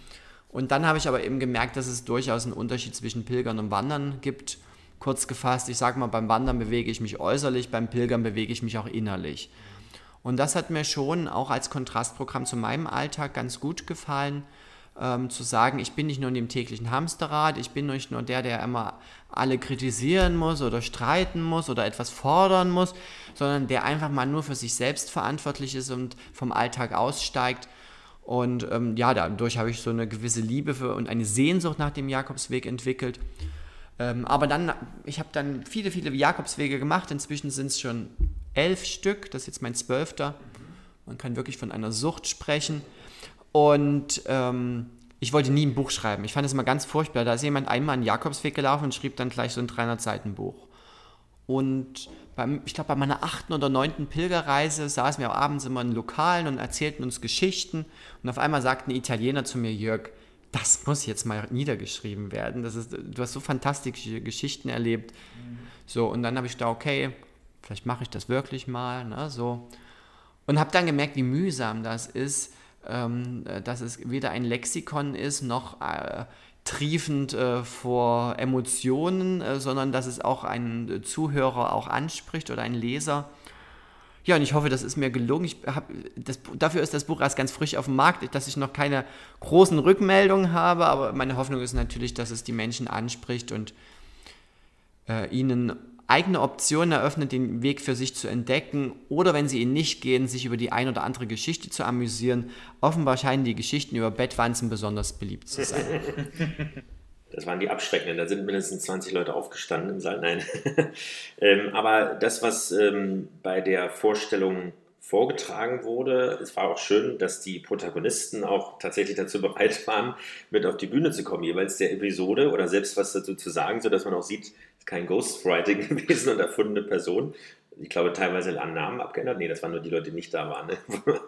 Und dann habe ich aber eben gemerkt, dass es durchaus einen Unterschied zwischen Pilgern und Wandern gibt. Kurz gefasst, ich sage mal, beim Wandern bewege ich mich äußerlich, beim Pilgern bewege ich mich auch innerlich. Und das hat mir schon auch als Kontrastprogramm zu meinem Alltag ganz gut gefallen, ähm, zu sagen, ich bin nicht nur in dem täglichen Hamsterrad, ich bin nicht nur der, der immer alle kritisieren muss oder streiten muss oder etwas fordern muss, sondern der einfach mal nur für sich selbst verantwortlich ist und vom Alltag aussteigt. Und ähm, ja, dadurch habe ich so eine gewisse Liebe für und eine Sehnsucht nach dem Jakobsweg entwickelt. Ähm, aber dann, ich habe dann viele, viele Jakobswege gemacht. Inzwischen sind es schon elf Stück. Das ist jetzt mein zwölfter. Man kann wirklich von einer Sucht sprechen. Und ähm, ich wollte nie ein Buch schreiben. Ich fand es immer ganz furchtbar. Da ist jemand einmal einen Jakobsweg gelaufen und schrieb dann gleich so ein 300-Seiten-Buch. Und beim, ich glaube, bei meiner achten oder neunten Pilgerreise saßen wir abends immer in Lokalen und erzählten uns Geschichten. Und auf einmal sagte ein Italiener zu mir, Jörg, das muss jetzt mal niedergeschrieben werden. Das ist, du hast so fantastische Geschichten erlebt. Mhm. So, und dann habe ich gedacht, okay, vielleicht mache ich das wirklich mal. Ne, so. Und habe dann gemerkt, wie mühsam das ist, ähm, dass es weder ein Lexikon ist, noch äh, triefend äh, vor Emotionen, äh, sondern dass es auch einen Zuhörer auch anspricht oder einen Leser. Ja, und ich hoffe, das ist mir gelungen. Ich hab, das, dafür ist das Buch erst ganz frisch auf dem Markt, dass ich noch keine großen Rückmeldungen habe, aber meine Hoffnung ist natürlich, dass es die Menschen anspricht und äh, ihnen eigene Optionen eröffnet, den Weg für sich zu entdecken oder wenn sie ihn nicht gehen, sich über die ein oder andere Geschichte zu amüsieren. Offenbar scheinen die Geschichten über Bettwanzen besonders beliebt zu sein. Das waren die Abschreckenden, da sind mindestens 20 Leute aufgestanden im Saal. Nein. ähm, aber das, was ähm, bei der Vorstellung vorgetragen wurde, es war auch schön, dass die Protagonisten auch tatsächlich dazu bereit waren, mit auf die Bühne zu kommen, jeweils der Episode oder selbst was dazu zu sagen, sodass man auch sieht, es ist kein Ghostwriting gewesen und erfundene Person, ich glaube, teilweise an Namen abgeändert. Nee, das waren nur die Leute, die nicht da waren, ne?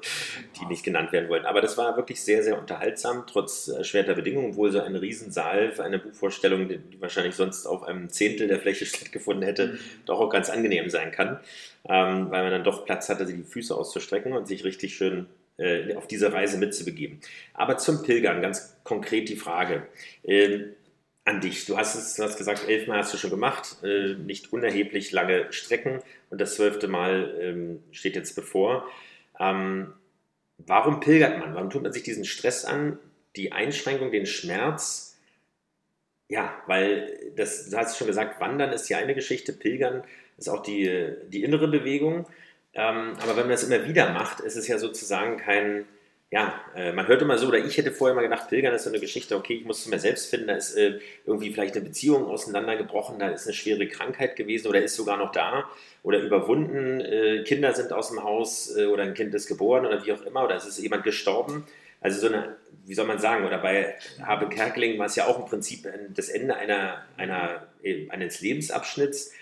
die nicht genannt werden wollten. Aber das war wirklich sehr, sehr unterhaltsam, trotz erschwerter Bedingungen, obwohl so ein Riesensaal für eine Buchvorstellung, die wahrscheinlich sonst auf einem Zehntel der Fläche stattgefunden hätte, mhm. doch auch ganz angenehm sein kann, ähm, weil man dann doch Platz hatte, die Füße auszustrecken und sich richtig schön äh, auf diese Reise mitzubegeben. Aber zum Pilgern, ganz konkret die Frage. Ähm, an dich. Du hast es, du hast gesagt, elfmal hast du schon gemacht, äh, nicht unerheblich lange Strecken und das zwölfte Mal ähm, steht jetzt bevor. Ähm, warum pilgert man? Warum tut man sich diesen Stress an, die Einschränkung, den Schmerz? Ja, weil das, du hast schon gesagt, Wandern ist ja eine Geschichte, Pilgern ist auch die, die innere Bewegung. Ähm, aber wenn man das immer wieder macht, ist es ja sozusagen kein, ja, äh, man hört immer so, oder ich hätte vorher mal gedacht, Pilgern ist so eine Geschichte, okay, ich muss es mir selbst finden, da ist äh, irgendwie vielleicht eine Beziehung auseinandergebrochen, da ist eine schwere Krankheit gewesen oder ist sogar noch da oder überwunden, äh, Kinder sind aus dem Haus oder ein Kind ist geboren oder wie auch immer, oder es ist jemand gestorben. Also so eine, wie soll man sagen, oder bei Habe Kerkeling war es ja auch im Prinzip das Ende einer, einer, eines Lebensabschnitts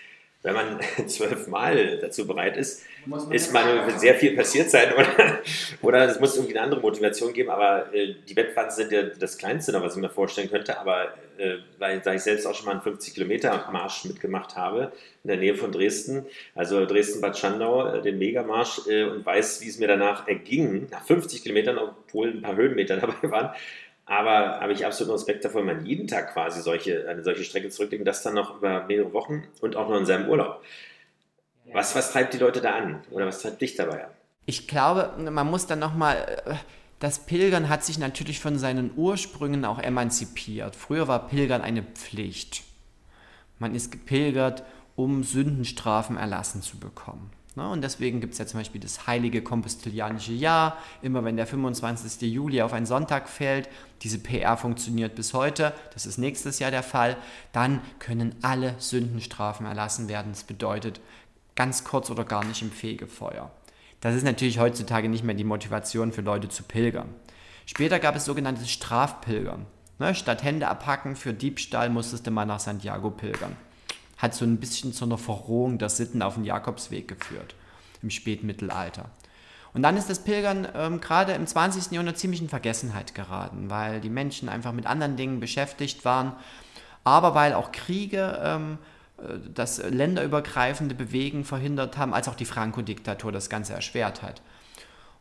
wenn man zwölfmal dazu bereit ist, ist man sehr viel passiert sein oder, oder es muss irgendwie eine andere Motivation geben, aber äh, die Wettwanzen sind ja das Kleinste, was ich mir vorstellen könnte, aber äh, weil da ich selbst auch schon mal einen 50 Kilometer Marsch mitgemacht habe, in der Nähe von Dresden, also Dresden-Bad Schandau, äh, den Megamarsch äh, und weiß, wie es mir danach erging, nach 50 Kilometern, obwohl ein paar Höhenmeter dabei waren, aber habe ich absolut Respekt davor, wenn man jeden Tag quasi solche, eine solche Strecke zurücklegt und das dann noch über mehrere Wochen und auch noch in seinem Urlaub. Was, was treibt die Leute da an? Oder was treibt dich dabei an? Ich glaube, man muss dann nochmal. Äh, das Pilgern hat sich natürlich von seinen Ursprüngen auch emanzipiert. Früher war Pilgern eine Pflicht. Man ist gepilgert, um Sündenstrafen erlassen zu bekommen. Ne? Und deswegen gibt es ja zum Beispiel das heilige kompostilianische Jahr. Immer wenn der 25. Juli auf einen Sonntag fällt, diese PR funktioniert bis heute, das ist nächstes Jahr der Fall, dann können alle Sündenstrafen erlassen werden. Das bedeutet ganz kurz oder gar nicht im Fegefeuer. Das ist natürlich heutzutage nicht mehr die Motivation für Leute zu pilgern. Später gab es sogenanntes Strafpilgern. Ne? Statt Hände abhacken für Diebstahl musstest du mal nach Santiago pilgern hat so ein bisschen zu einer Verrohung der Sitten auf den Jakobsweg geführt im Spätmittelalter. Und dann ist das Pilgern ähm, gerade im 20. Jahrhundert ziemlich in Vergessenheit geraten, weil die Menschen einfach mit anderen Dingen beschäftigt waren, aber weil auch Kriege ähm, äh, das länderübergreifende Bewegen verhindert haben, als auch die Franco-Diktatur das Ganze erschwert hat.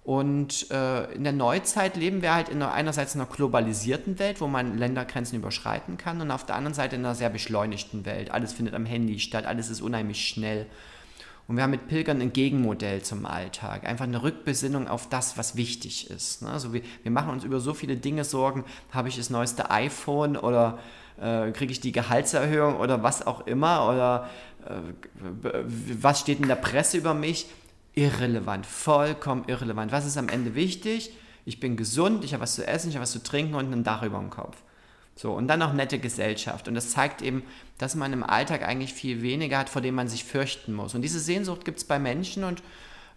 Und äh, in der Neuzeit leben wir halt in einer, einerseits in einer globalisierten Welt, wo man Ländergrenzen überschreiten kann, und auf der anderen Seite in einer sehr beschleunigten Welt. Alles findet am Handy statt, alles ist unheimlich schnell. Und wir haben mit Pilgern ein Gegenmodell zum Alltag. Einfach eine Rückbesinnung auf das, was wichtig ist. Ne? Also wir, wir machen uns über so viele Dinge Sorgen. Habe ich das neueste iPhone oder äh, kriege ich die Gehaltserhöhung oder was auch immer? Oder äh, was steht in der Presse über mich? Irrelevant, vollkommen irrelevant. Was ist am Ende wichtig? Ich bin gesund, ich habe was zu essen, ich habe was zu trinken und ein Dach über dem Kopf. So, und dann noch nette Gesellschaft. Und das zeigt eben, dass man im Alltag eigentlich viel weniger hat, vor dem man sich fürchten muss. Und diese Sehnsucht gibt es bei Menschen und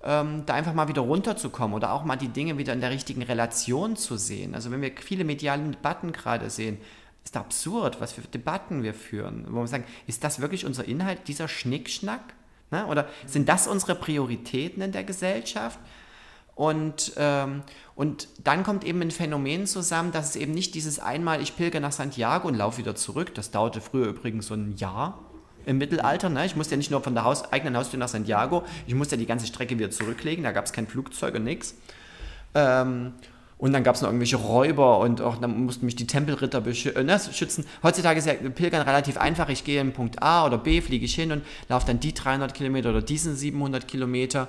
ähm, da einfach mal wieder runterzukommen oder auch mal die Dinge wieder in der richtigen Relation zu sehen. Also wenn wir viele mediale Debatten gerade sehen, ist absurd, was für Debatten wir führen. Wo wir sagen, ist das wirklich unser Inhalt, dieser Schnickschnack? Ne? Oder sind das unsere Prioritäten in der Gesellschaft? Und, ähm, und dann kommt eben ein Phänomen zusammen, dass es eben nicht dieses einmal, ich pilger nach Santiago und laufe wieder zurück, das dauerte früher übrigens so ein Jahr im Mittelalter. Ne? Ich musste ja nicht nur von der Haus, eigenen Haustür nach Santiago, ich musste ja die ganze Strecke wieder zurücklegen, da gab es kein Flugzeug und nichts. Ähm, und dann gab es noch irgendwelche Räuber und auch dann mussten mich die Tempelritter äh, ne. Heutzutage ist ja Pilgern relativ einfach. Ich gehe in Punkt A oder B, fliege ich hin und laufe dann die 300 Kilometer oder diesen 700 Kilometer.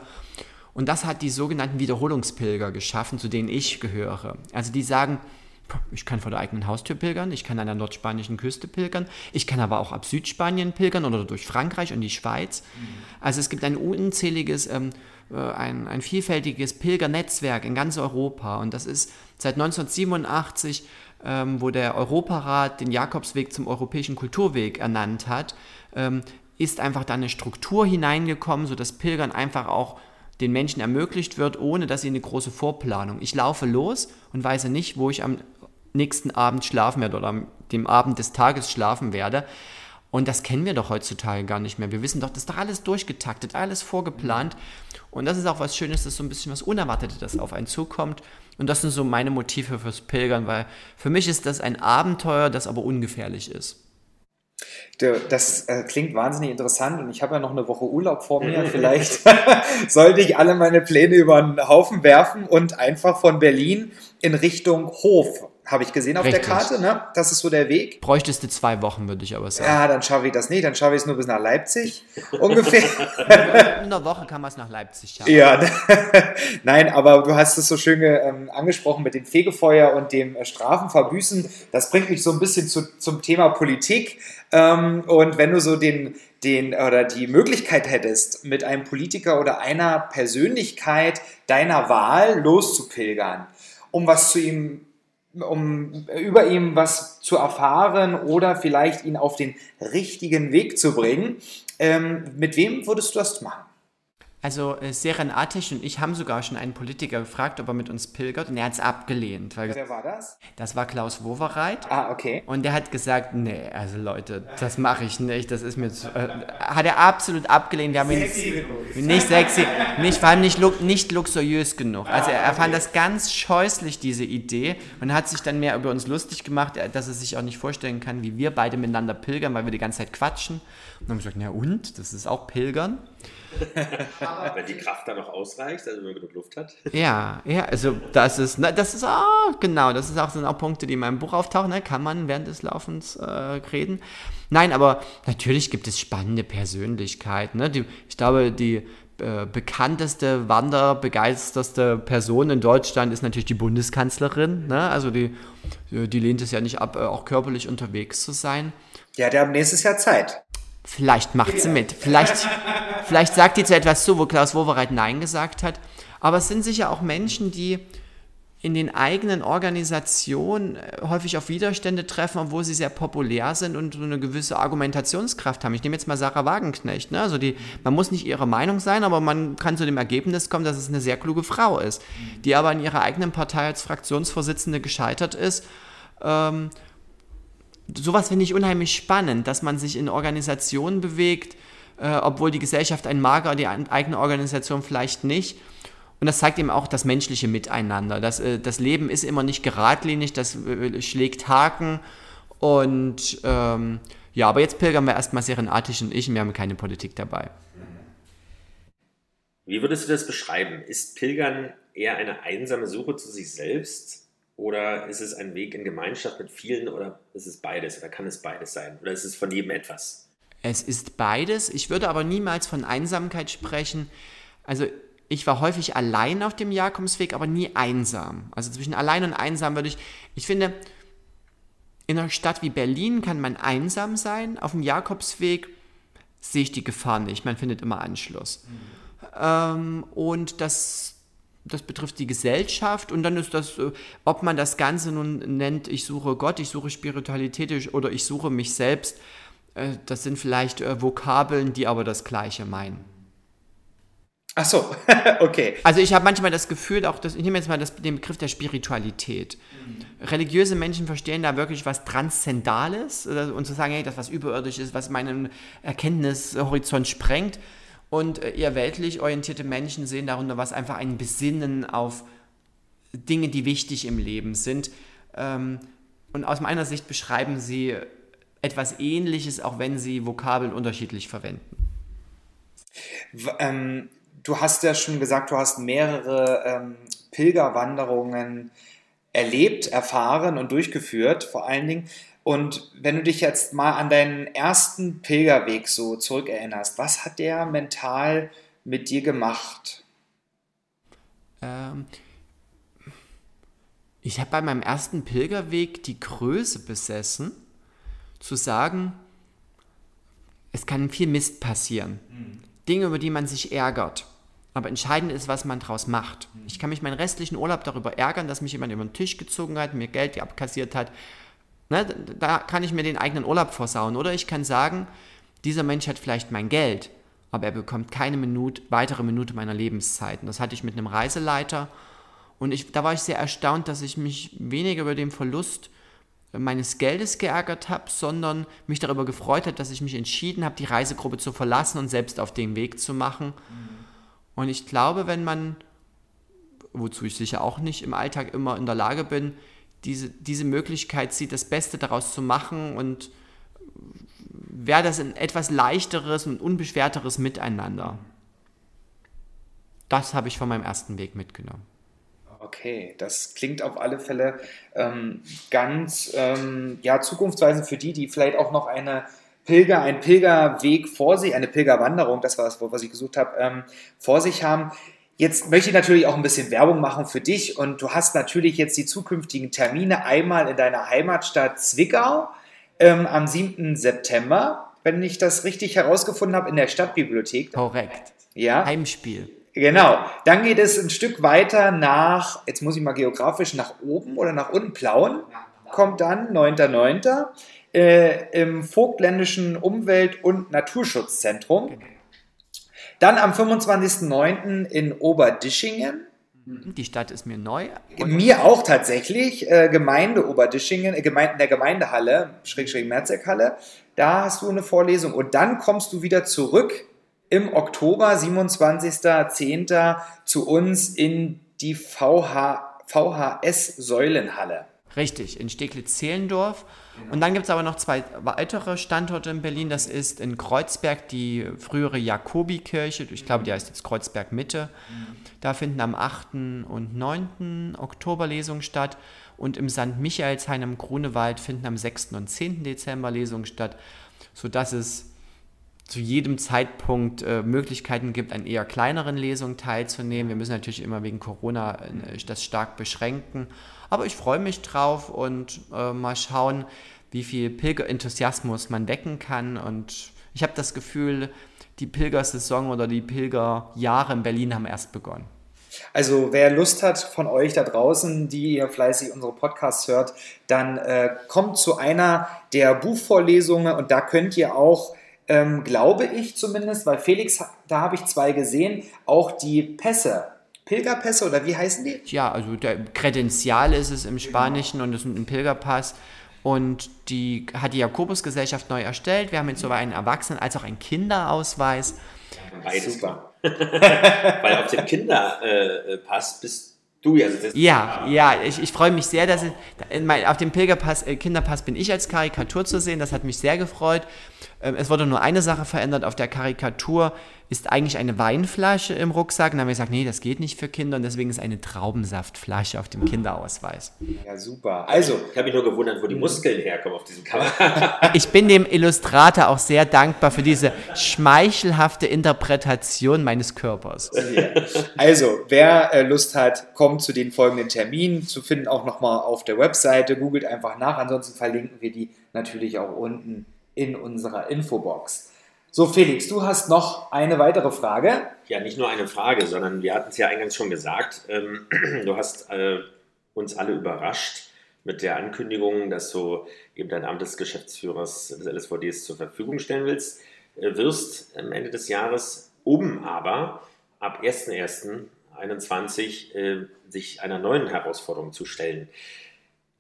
Und das hat die sogenannten Wiederholungspilger geschaffen, zu denen ich gehöre. Also die sagen, ich kann vor der eigenen Haustür pilgern, ich kann an der nordspanischen Küste pilgern, ich kann aber auch ab Südspanien pilgern oder durch Frankreich und die Schweiz. Mhm. Also es gibt ein unzähliges ähm, äh, ein, ein vielfältiges Pilgernetzwerk in ganz Europa. Und das ist seit 1987, ähm, wo der Europarat den Jakobsweg zum europäischen Kulturweg ernannt hat, ähm, ist einfach da eine Struktur hineingekommen, sodass Pilgern einfach auch den Menschen ermöglicht wird, ohne dass sie eine große Vorplanung. Ich laufe los und weiß nicht, wo ich am nächsten Abend schlafen werde oder am dem Abend des Tages schlafen werde. Und das kennen wir doch heutzutage gar nicht mehr. Wir wissen doch, das ist doch alles durchgetaktet, alles vorgeplant. Und das ist auch was Schönes, dass so ein bisschen was Unerwartetes auf einen zukommt. Und das sind so meine Motive fürs Pilgern, weil für mich ist das ein Abenteuer, das aber ungefährlich ist. Das äh, klingt wahnsinnig interessant und ich habe ja noch eine Woche Urlaub vor mir. Vielleicht sollte ich alle meine Pläne über den Haufen werfen und einfach von Berlin in Richtung Hof habe ich gesehen auf Richtig. der Karte, ne? Das ist so der Weg. Bräuchtest du zwei Wochen, würde ich aber sagen. Ja, dann schaffe ich das nicht. Dann schaffe ich es nur bis nach Leipzig. ungefähr. In einer Woche kann man es nach Leipzig schaffen. Ja, nein, aber du hast es so schön ähm, angesprochen mit dem Fegefeuer und dem äh, Strafenverbüßen. Das bringt mich so ein bisschen zu, zum Thema Politik. Ähm, und wenn du so den, den oder die Möglichkeit hättest, mit einem Politiker oder einer Persönlichkeit deiner Wahl loszupilgern, um was zu ihm um über ihm was zu erfahren oder vielleicht ihn auf den richtigen Weg zu bringen. Ähm, mit wem würdest du das machen? Also äh, Seren Atesh und ich haben sogar schon einen Politiker gefragt, ob er mit uns pilgert und er hat es abgelehnt. Wer war das? Das war Klaus Wowereit. Ah, okay. Und der hat gesagt, nee, also Leute, das mache ich nicht, das ist mir zu, äh, hat er absolut abgelehnt. Wir haben sexy ihn nicht sexy, nicht, vor allem nicht, nicht luxuriös genug. Also er, er fand das ganz scheußlich, diese Idee und hat sich dann mehr über uns lustig gemacht, äh, dass er sich auch nicht vorstellen kann, wie wir beide miteinander pilgern, weil wir die ganze Zeit quatschen. Und dann haben wir gesagt, na und, das ist auch Pilgern. Wenn die Kraft dann noch ausreicht, also wenn man genug Luft hat. Ja, ja, also das ist, na, das ist auch, genau, das ist auch, sind auch Punkte, die in meinem Buch auftauchen, ne? kann man während des Laufens äh, reden. Nein, aber natürlich gibt es spannende Persönlichkeiten. Ne? Die, ich glaube, die äh, bekannteste, wanderbegeisterste Person in Deutschland ist natürlich die Bundeskanzlerin. Ne? Also die, die lehnt es ja nicht ab, äh, auch körperlich unterwegs zu sein. Ja, der hat nächstes Jahr Zeit. Vielleicht macht sie mit. Vielleicht, vielleicht sagt die zu etwas zu, wo Klaus Wowereit Nein gesagt hat. Aber es sind sicher auch Menschen, die in den eigenen Organisationen äh, häufig auf Widerstände treffen, obwohl sie sehr populär sind und so eine gewisse Argumentationskraft haben. Ich nehme jetzt mal Sarah Wagenknecht. Ne? Also die, man muss nicht ihrer Meinung sein, aber man kann zu dem Ergebnis kommen, dass es eine sehr kluge Frau ist, die aber in ihrer eigenen Partei als Fraktionsvorsitzende gescheitert ist. Ähm, sowas finde ich unheimlich spannend, dass man sich in Organisationen bewegt, äh, obwohl die Gesellschaft einen mag, aber die eigene Organisation vielleicht nicht. Und das zeigt eben auch das menschliche Miteinander. Das, äh, das Leben ist immer nicht geradlinig, das äh, schlägt Haken. Und ähm, ja, aber jetzt pilgern wir erstmal Serenatisch und ich und wir haben keine Politik dabei. Wie würdest du das beschreiben? Ist Pilgern eher eine einsame Suche zu sich selbst oder ist es ein Weg in Gemeinschaft mit vielen oder ist es beides oder kann es beides sein oder ist es von jedem etwas? Es ist beides. Ich würde aber niemals von Einsamkeit sprechen. Also ich war häufig allein auf dem Jakobsweg, aber nie einsam. Also zwischen allein und einsam würde ich, ich finde, in einer Stadt wie Berlin kann man einsam sein. Auf dem Jakobsweg sehe ich die Gefahr nicht. Man findet immer Anschluss. Mhm. Ähm, und das, das betrifft die Gesellschaft. Und dann ist das, äh, ob man das Ganze nun nennt, ich suche Gott, ich suche Spiritualität oder ich suche mich selbst, äh, das sind vielleicht äh, Vokabeln, die aber das Gleiche meinen. Ach so, okay. Also ich habe manchmal das Gefühl, auch das, ich nehme jetzt mal das, den Begriff der Spiritualität. Mhm. Religiöse Menschen verstehen da wirklich was Transzendales und zu sagen, hey, das was überirdisch ist, was meinen Erkenntnishorizont sprengt. Und eher weltlich orientierte Menschen sehen darunter was einfach ein Besinnen auf Dinge, die wichtig im Leben sind. Ähm, und aus meiner Sicht beschreiben sie etwas Ähnliches, auch wenn sie Vokabeln unterschiedlich verwenden. Ähm, du hast ja schon gesagt, du hast mehrere ähm, Pilgerwanderungen erlebt, erfahren und durchgeführt, vor allen Dingen. Und wenn du dich jetzt mal an deinen ersten Pilgerweg so zurückerinnerst, was hat der mental mit dir gemacht? Ähm, ich habe bei meinem ersten Pilgerweg die Größe besessen, zu sagen, es kann viel Mist passieren. Mhm. Dinge, über die man sich ärgert. Aber entscheidend ist, was man daraus macht. Ich kann mich meinen restlichen Urlaub darüber ärgern, dass mich jemand über den Tisch gezogen hat, mir Geld abkassiert hat. Ne, da kann ich mir den eigenen Urlaub versauen. Oder ich kann sagen, dieser Mensch hat vielleicht mein Geld, aber er bekommt keine Minute, weitere Minute meiner Lebenszeit. Und das hatte ich mit einem Reiseleiter. Und ich, da war ich sehr erstaunt, dass ich mich weniger über den Verlust meines Geldes geärgert habe, sondern mich darüber gefreut hat, dass ich mich entschieden habe, die Reisegruppe zu verlassen und selbst auf den Weg zu machen. Mhm. Und ich glaube, wenn man, wozu ich sicher auch nicht im Alltag immer in der Lage bin, diese, diese Möglichkeit sieht, das Beste daraus zu machen und wäre das ein etwas leichteres und unbeschwerteres Miteinander. Das habe ich von meinem ersten Weg mitgenommen. Okay, das klingt auf alle Fälle ähm, ganz ähm, ja, zukunftsweisend für die, die vielleicht auch noch eine Pilger, einen Pilgerweg vor sich, eine Pilgerwanderung, das war Wort, was ich gesucht habe, ähm, vor sich haben. Jetzt möchte ich natürlich auch ein bisschen Werbung machen für dich und du hast natürlich jetzt die zukünftigen Termine einmal in deiner Heimatstadt Zwickau ähm, am 7. September, wenn ich das richtig herausgefunden habe, in der Stadtbibliothek. Korrekt. Ja. Heimspiel. Genau. Dann geht es ein Stück weiter nach, jetzt muss ich mal geografisch nach oben oder nach unten, Plauen kommt dann, 9.9. Äh, im Vogtländischen Umwelt- und Naturschutzzentrum. Genau. Dann am 25.09. in Oberdischingen. Die Stadt ist mir neu. Mir auch tatsächlich. Äh, Gemeinde Oberdischingen, äh, Gemeinde, der Gemeindehalle, Schrägstrich Merzekhalle. Da hast du eine Vorlesung. Und dann kommst du wieder zurück im Oktober, 27.10. zu uns in die VH, VHS-Säulenhalle. Richtig, in Steglitz-Zehlendorf. Und dann gibt es aber noch zwei weitere Standorte in Berlin. Das ist in Kreuzberg die frühere Jakobikirche. Ich glaube, die heißt jetzt Kreuzberg Mitte. Da finden am 8. und 9. Oktober Lesungen statt. Und im St. Michaelshain im Grunewald finden am 6. und 10. Dezember Lesungen statt, sodass es zu jedem Zeitpunkt äh, Möglichkeiten gibt, an eher kleineren Lesungen teilzunehmen. Wir müssen natürlich immer wegen Corona äh, das stark beschränken. Aber ich freue mich drauf und äh, mal schauen, wie viel Pilgerenthusiasmus man wecken kann. Und ich habe das Gefühl, die Pilgersaison oder die Pilgerjahre in Berlin haben erst begonnen. Also wer Lust hat von euch da draußen, die ihr fleißig unsere Podcasts hört, dann äh, kommt zu einer der Buchvorlesungen und da könnt ihr auch ähm, glaube ich zumindest, weil Felix, da habe ich zwei gesehen, auch die Pässe. Pilgerpässe oder wie heißen die? Ja, also der Kredenzial ist es im Spanischen genau. und es ist ein Pilgerpass. Und die hat die Jakobusgesellschaft neu erstellt. Wir haben jetzt sowohl einen Erwachsenen- als auch einen Kinderausweis. Beides. Super. Weil auf dem Kinderpass bist Du ja. Ja, ja, ich, ich freue mich sehr, dass ich, auf dem Pilgerpass, äh, Kinderpass bin ich als Karikatur zu sehen. Das hat mich sehr gefreut. Ähm, es wurde nur eine Sache verändert. Auf der Karikatur ist eigentlich eine Weinflasche im Rucksack. Und dann haben wir gesagt, nee, das geht nicht für Kinder und deswegen ist eine Traubensaftflasche auf dem Kinderausweis. Ja, super. Also, ich habe mich nur gewundert, wo die Muskeln herkommen auf diesem Cover. ich bin dem Illustrator auch sehr dankbar für diese schmeichelhafte Interpretation meines Körpers. Also, wer äh, Lust hat, kommt zu den folgenden Terminen, zu finden auch nochmal auf der Webseite, googelt einfach nach, ansonsten verlinken wir die natürlich auch unten in unserer Infobox. So, Felix, du hast noch eine weitere Frage. Ja, nicht nur eine Frage, sondern wir hatten es ja eingangs schon gesagt. Ähm, du hast äh, uns alle überrascht mit der Ankündigung, dass du eben dein Amt des Geschäftsführers des LSVDs zur Verfügung stellen willst. Äh, wirst am Ende des Jahres, um aber ab 1.1.21 äh, sich einer neuen Herausforderung zu stellen.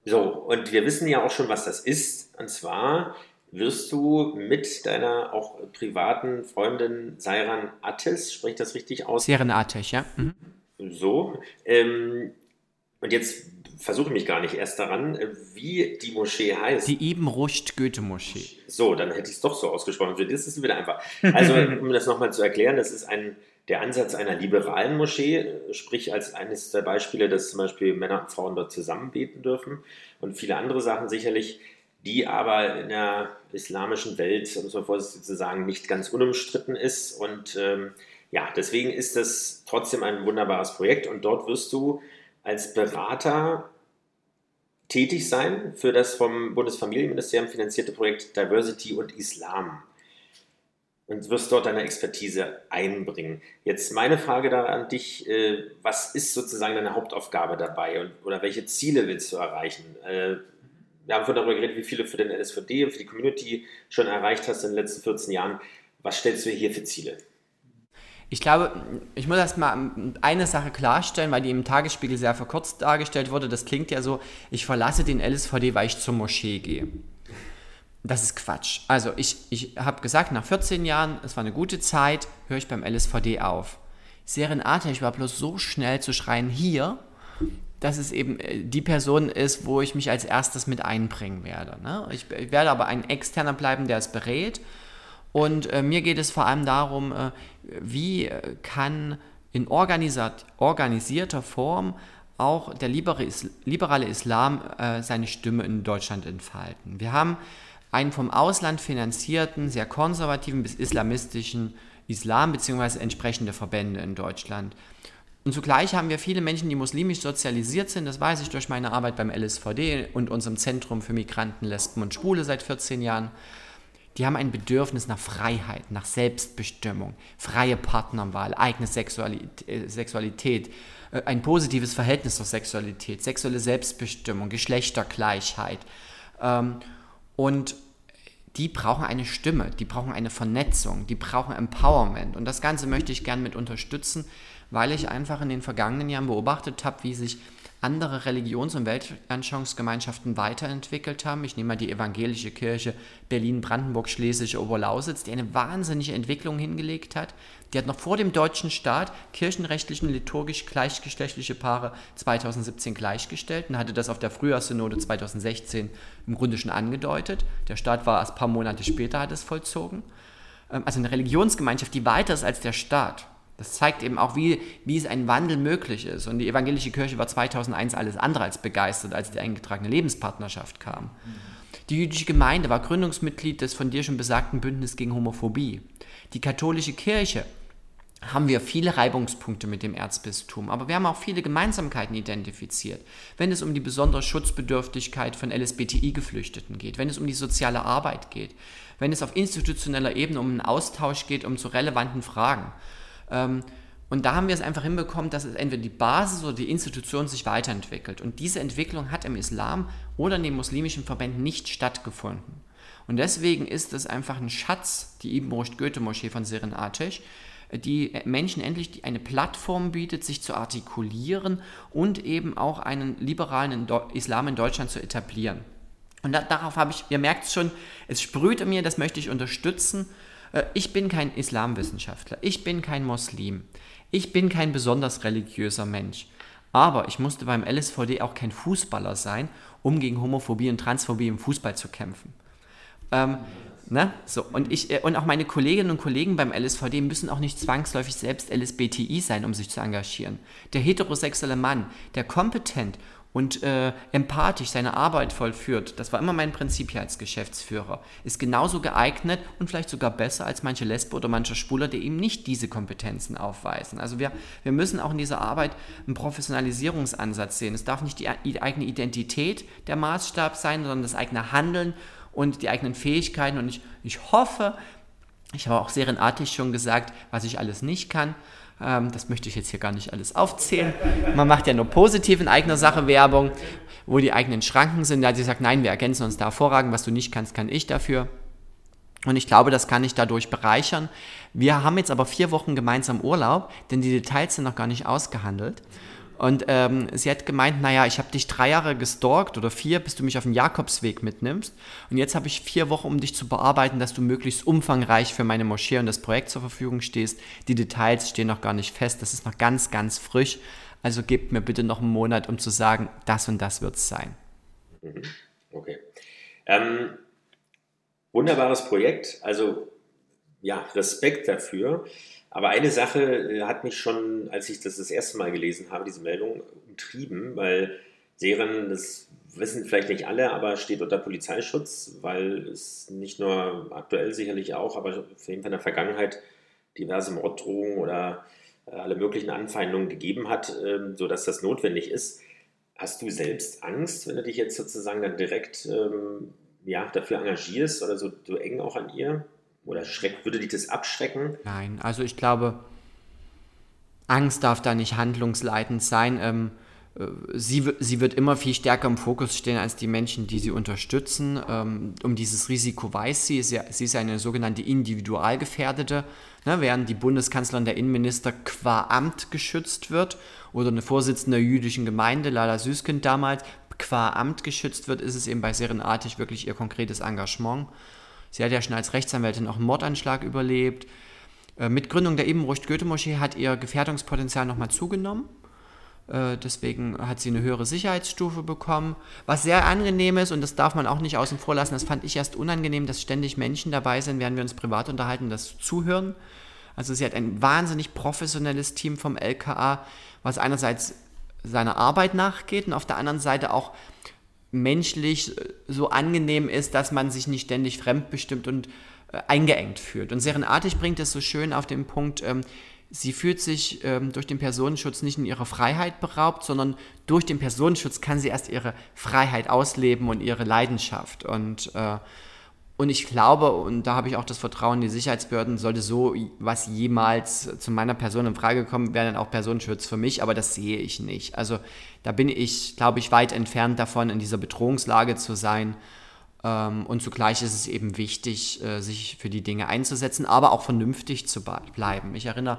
So, und wir wissen ja auch schon, was das ist. Und zwar wirst du mit deiner auch privaten Freundin Seiran Ates, spricht das richtig aus? Seiran Ates, ja. Mhm. So. Ähm, und jetzt versuche ich mich gar nicht erst daran, wie die Moschee heißt. Die Ibn Rushd Goethe Moschee. So, dann hätte ich es doch so ausgesprochen. Für das ist wieder einfach. Also, um das nochmal zu erklären, das ist ein, der Ansatz einer liberalen Moschee, sprich als eines der Beispiele, dass zum Beispiel Männer und Frauen dort zusammen beten dürfen und viele andere Sachen sicherlich die aber in der islamischen Welt, um es mal vorsichtig zu sagen, nicht ganz unumstritten ist. Und ähm, ja, deswegen ist das trotzdem ein wunderbares Projekt und dort wirst du als Berater tätig sein für das vom Bundesfamilienministerium finanzierte Projekt Diversity und Islam und wirst dort deine Expertise einbringen. Jetzt meine Frage da an dich, äh, was ist sozusagen deine Hauptaufgabe dabei und, oder welche Ziele willst du erreichen? Wir haben vorhin darüber geredet, wie viele für den LSVD und für die Community schon erreicht hast in den letzten 14 Jahren. Was stellst du hier für Ziele? Ich glaube, ich muss erst mal eine Sache klarstellen, weil die im Tagesspiegel sehr verkürzt dargestellt wurde. Das klingt ja so, ich verlasse den LSVD, weil ich zur Moschee gehe. Das ist Quatsch. Also ich, ich habe gesagt, nach 14 Jahren, es war eine gute Zeit, höre ich beim LSVD auf. Serien ich war bloß so schnell zu schreien, hier, dass es eben äh, die Person ist, wo ich mich als erstes mit einbringen werde. Ne? Ich, ich, werde aber ein Externer bleiben, der es berät. Und äh, mir geht es vor allem darum, äh, wie äh, kann in organisierter Form auch der liberale Islam äh, seine Stimme in Deutschland entfalten. Wir haben einen vom Ausland finanzierten, sehr konservativen bis islamistischen Islam bzw. entsprechende Verbände in Deutschland. Und zugleich haben wir viele Menschen, die muslimisch sozialisiert sind. Das weiß ich durch meine Arbeit beim LSVD und unserem Zentrum für Migranten, Lesben und Schwule seit 14 Jahren. Die haben ein Bedürfnis nach Freiheit, nach Selbstbestimmung, freie Partnerwahl, eigene äh, Sexualität, äh, ein positives Verhältnis zur Sexualität, sexuelle Selbstbestimmung, Geschlechtergleichheit. Ähm, und die brauchen eine Stimme, die brauchen eine Vernetzung, die brauchen Empowerment. Und das Ganze möchte ich gerne mit unterstützen, weil ich einfach in den vergangenen Jahren beobachtet habe, wie sich andere Religions- und Weltanschauungsgemeinschaften weiterentwickelt haben. Ich nehme mal die evangelische Kirche Berlin-Brandenburg-Schlesische Oberlausitz, die eine wahnsinnige Entwicklung hingelegt hat. Die hat noch vor dem deutschen Staat kirchenrechtlichen liturgisch gleichgeschlechtliche Paare 2017 gleichgestellt und hatte das auf der Frühjahrssynode 2016 im Grunde schon angedeutet. Der Staat war erst ein paar Monate später, hat es vollzogen. Ähm, also eine Religionsgemeinschaft, die weiter ist als der Staat. Das zeigt eben auch, wie, wie es ein Wandel möglich ist. Und die evangelische Kirche war 2001 alles andere als begeistert, als die eingetragene Lebenspartnerschaft kam. Die jüdische Gemeinde war Gründungsmitglied des von dir schon besagten Bündnis gegen Homophobie. Die katholische Kirche haben wir viele Reibungspunkte mit dem Erzbistum, aber wir haben auch viele Gemeinsamkeiten identifiziert. Wenn es um die besondere Schutzbedürftigkeit von LSBTI-Geflüchteten geht, wenn es um die soziale Arbeit geht, wenn es auf institutioneller Ebene um einen Austausch geht, um zu relevanten Fragen. Ähm, und da haben wir es einfach hinbekommen, dass es entweder die Basis oder die Institution sich weiterentwickelt. Und diese Entwicklung hat im Islam oder in den muslimischen Verbänden nicht stattgefunden. Und deswegen ist es einfach ein Schatz, die Ibn Rushd Goethe Moschee von Sirin Atesh, die Menschen endlich eine Plattform bietet, sich zu artikulieren und eben auch einen liberalen Islam in Deutschland zu etablieren. Und darauf habe ich, ihr merkt es schon, es sprüht in mir, das möchte ich unterstützen äh, ich bin kein Islamwissenschaftler, ich bin kein Muslim, ich bin kein besonders religiöser Mensch. Aber ich musste beim LSVD auch kein Fußballer sein, um gegen Homophobie und Transphobie im Fußball zu kämpfen. Ähm, Ne? So, und, ich, äh, und auch meine Kolleginnen und Kollegen beim LSVD müssen auch nicht zwangsläufig selbst LSBTI sein, um sich zu engagieren. Der heterosexuelle Mann, der kompetent und äh, empathisch seine Arbeit vollführt, das war immer mein Prinzip hier als Geschäftsführer, ist genauso geeignet und vielleicht sogar besser als manche Lesbe oder mancher Schwuler, die eben nicht diese Kompetenzen aufweisen. Also wir, wir müssen auch in dieser Arbeit einen Professionalisierungsansatz sehen. Es darf nicht die, die eigene Identität der Maßstab sein, sondern das eigene Handeln und die eigenen Fähigkeiten. Und ich, ich hoffe, ich habe auch serienartig schon gesagt, was ich alles nicht kann. Ähm, das möchte ich jetzt hier gar nicht alles aufzählen. Man macht ja nur positiv in eigener Sache Werbung, wo die eigenen Schranken sind. Hat sie gesagt, nein, wir ergänzen uns da hervorragend. Was du nicht kannst, kann ich dafür. Und ich glaube, das kann ich dadurch bereichern. Wir haben jetzt aber vier Wochen gemeinsam Urlaub, denn die Details sind noch gar nicht ausgehandelt. Und ähm, sie hat gemeint, naja, ich habe dich drei Jahre gestalkt oder vier, bis du mich auf den Jakobsweg mitnimmst. Und jetzt habe ich vier Wochen, um dich zu bearbeiten, dass du möglichst umfangreich für meine Moschee und das Projekt zur Verfügung stehst. Die Details stehen noch gar nicht fest. Das ist noch ganz, ganz frisch. Also gebt mir bitte noch einen Monat, um zu sagen, das und das wird es sein. Mhm. Okay. Ähm, wunderbares Projekt. Also ja, Respekt dafür. Aber eine Sache äh, hat mich schon, als ich das das erste Mal gelesen habe, diese Meldung, umtrieben, weil Serien, das wissen vielleicht nicht alle, aber steht unter Polizeischutz, weil es nicht nur aktuell sicherlich auch, aber auf jeden Fall in der Vergangenheit diverse Morddrohungen oder äh, alle möglichen Anfeindungen gegeben hat, ähm, sodass das notwendig ist. Hast du selbst Angst, wenn du dich jetzt sozusagen dann direkt ähm, ja, dafür engagierst oder so, so eng auch an ihr? Oder schreckt, würde dich das abschrecken? Nein, also ich glaube, Angst darf da nicht handlungsleitend sein. Ähm, äh, sie, sie wird immer viel stärker im Fokus stehen als die Menschen, die sie unterstützen. Ähm, um dieses Risiko weiß sie. Sie, sie ist eine sogenannte Individualgefährdete. Ne, während die Bundeskanzlerin der Innenminister qua Amt geschützt wird oder eine Vorsitzende der jüdischen Gemeinde, Lala Süskind damals, qua Amt geschützt wird, ist es eben bei Serenartig wirklich ihr konkretes Engagement. Sie hat ja schon als Rechtsanwältin auch einen Mordanschlag überlebt. Äh, mit Gründung der Ebenrucht-Goethe-Moschee hat ihr Gefährdungspotenzial nochmal zugenommen. Äh, deswegen hat sie eine höhere Sicherheitsstufe bekommen. Was sehr angenehm ist, und das darf man auch nicht außen vor lassen, das fand ich erst unangenehm, dass ständig Menschen dabei sind, während wir uns privat unterhalten, das zuhören. Also sie hat ein wahnsinnig professionelles Team vom LKA, was einerseits seiner Arbeit nachgeht und auf der anderen Seite auch menschlich so angenehm ist, dass man sich nicht ständig fremdbestimmt und äh, eingeengt fühlt. Und Serenartig bringt es so schön auf den Punkt, ähm, sie fühlt sich ähm, durch den Personenschutz nicht in ihrer Freiheit beraubt, sondern durch den Personenschutz kann sie erst ihre Freiheit ausleben und ihre Leidenschaft. Und äh, und ich glaube, und da habe ich auch das Vertrauen die Sicherheitsbehörden, sollte so was jemals zu meiner Person in Frage kommen, wäre dann auch Personenschutz für mich, aber das sehe ich nicht. Also da bin ich, glaube ich, weit entfernt davon, in dieser Bedrohungslage zu sein. Ähm, und zugleich ist es eben wichtig, äh, sich für die Dinge einzusetzen, aber auch vernünftig zu bleiben. Ich erinnere,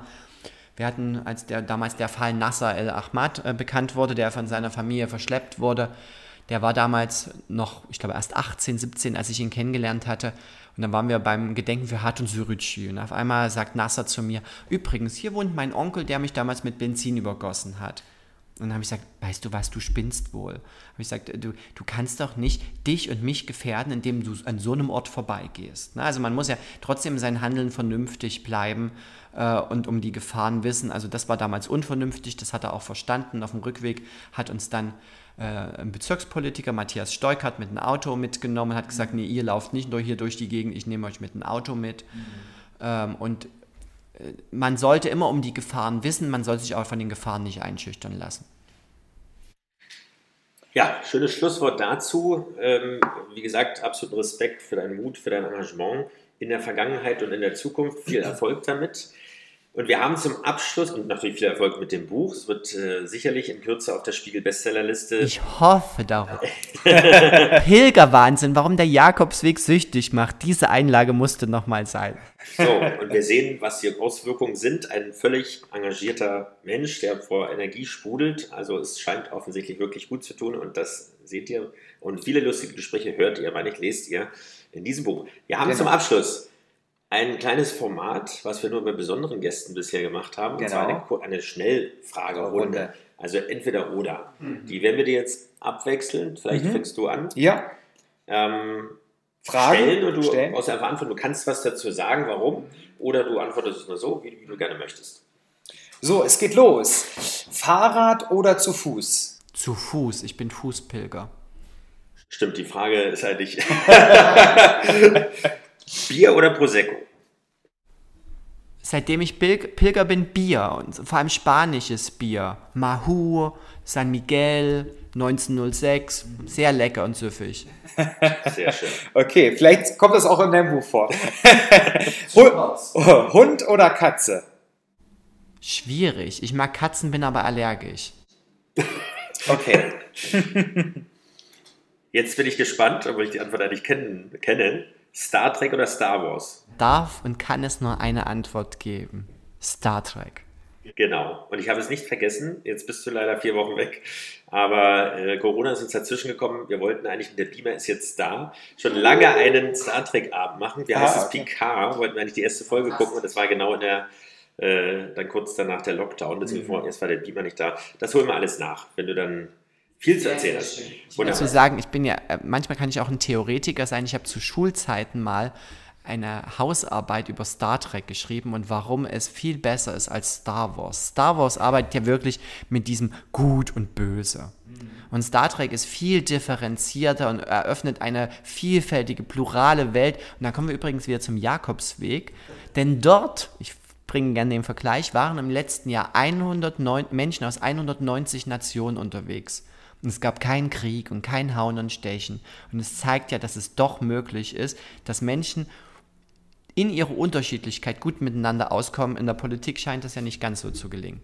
wir hatten, als der, damals der Fall Nasser el-Ahmad äh, bekannt wurde, der von seiner Familie verschleppt wurde, der war damals noch, ich glaube, erst 18, 17, als ich ihn kennengelernt hatte. Und dann waren wir beim Gedenken für Hatun Sürücü. Und auf einmal sagt Nasser zu mir, übrigens, hier wohnt mein Onkel, der mich damals mit Benzin übergossen hat. Und dann habe ich gesagt, weißt du was, du spinnst wohl. Habe ich gesagt, du, du kannst doch nicht dich und mich gefährden, indem du an so einem Ort vorbeigehst. Also man muss ja trotzdem sein Handeln vernünftig bleiben äh, und um die Gefahren wissen. Also das war damals unvernünftig, das hat er auch verstanden. Auf dem Rückweg hat uns dann äh, Bezirkspolitiker, Matthias Stoikert, mit einem Auto mitgenommen, hat gesagt, nee, ihr lauft nicht nur hier durch die Gegend, ich nehme euch mit einem Auto mit. Mhm. Und äh, man sollte immer um die Gefahren wissen, man sollte sich aber von den Gefahren nicht einschüchtern lassen. Ja, schönes Schlusswort dazu. Ähm, wie gesagt, absoluten Respekt für deinen Mut, für dein Engagement in der Vergangenheit und in der Zukunft. Viel Erfolg damit. Und wir haben zum Abschluss und natürlich viel Erfolg mit dem Buch. Es wird äh, sicherlich in Kürze auf der Spiegel-Bestsellerliste. Ich hoffe darauf. Pilgerwahnsinn, warum der Jakobsweg süchtig macht. Diese Einlage musste nochmal sein. So, und wir sehen, was die Auswirkungen sind. Ein völlig engagierter Mensch, der vor Energie sprudelt. Also es scheint offensichtlich wirklich gut zu tun und das seht ihr. Und viele lustige Gespräche hört ihr, meine ich, lest ihr in diesem Buch. Wir haben genau. zum Abschluss ein kleines Format, was wir nur bei besonderen Gästen bisher gemacht haben, genau. und zwar eine, eine Schnellfragerunde. Also entweder oder. Mhm. Die werden wir dir jetzt abwechseln. Vielleicht mhm. fängst du an. Ja. Ähm, Fragen stellen und du stellen? aus der Verantwortung, du kannst was dazu sagen, warum, oder du antwortest es nur so, wie, wie du gerne möchtest. So, es geht los. Fahrrad oder zu Fuß? Zu Fuß, ich bin Fußpilger. Stimmt, die Frage ist eigentlich Bier oder Prosecco? Seitdem ich Pil Pilger bin, Bier und vor allem spanisches Bier. Mahur, San Miguel, 1906, sehr lecker und süffig. Sehr schön. Okay, vielleicht kommt das auch in deinem Buch vor. Hu- Hund oder Katze? Schwierig. Ich mag Katzen, bin aber allergisch. Okay. Jetzt bin ich gespannt, obwohl ich die Antwort eigentlich kennen, kenne. Star Trek oder Star Wars? Darf und kann es nur eine Antwort geben. Star Trek. Genau. Und ich habe es nicht vergessen. Jetzt bist du leider vier Wochen weg. Aber äh, Corona ist uns dazwischen gekommen. Wir wollten eigentlich, der Beamer ist jetzt da, schon lange einen Star Trek-Abend machen. Wir Ah, heißt es okay. Picard. Wollten wir eigentlich die erste Folge gucken und das war genau in der, äh, dann kurz danach der Lockdown. Deswegen Mhm. erst war der Beamer nicht da. Das holen wir alles nach, wenn du dann viel zu erzählen hast. Ich muss sagen, ich bin ja, äh, manchmal kann ich auch ein Theoretiker sein. Ich habe zu Schulzeiten mal eine Hausarbeit über Star Trek geschrieben und warum es viel besser ist als Star Wars. Star Wars arbeitet ja wirklich mit diesem Gut und Böse. Und Star Trek ist viel differenzierter und eröffnet eine vielfältige, plurale Welt. Und da kommen wir übrigens wieder zum Jakobsweg. Denn dort, ich bringe gerne den Vergleich, waren im letzten Jahr 109 Menschen aus 190 Nationen unterwegs. Und es gab keinen Krieg und kein Hauen und Stechen. Und es zeigt ja, dass es doch möglich ist, dass Menschen in ihrer Unterschiedlichkeit gut miteinander auskommen. In der Politik scheint das ja nicht ganz so zu gelingen.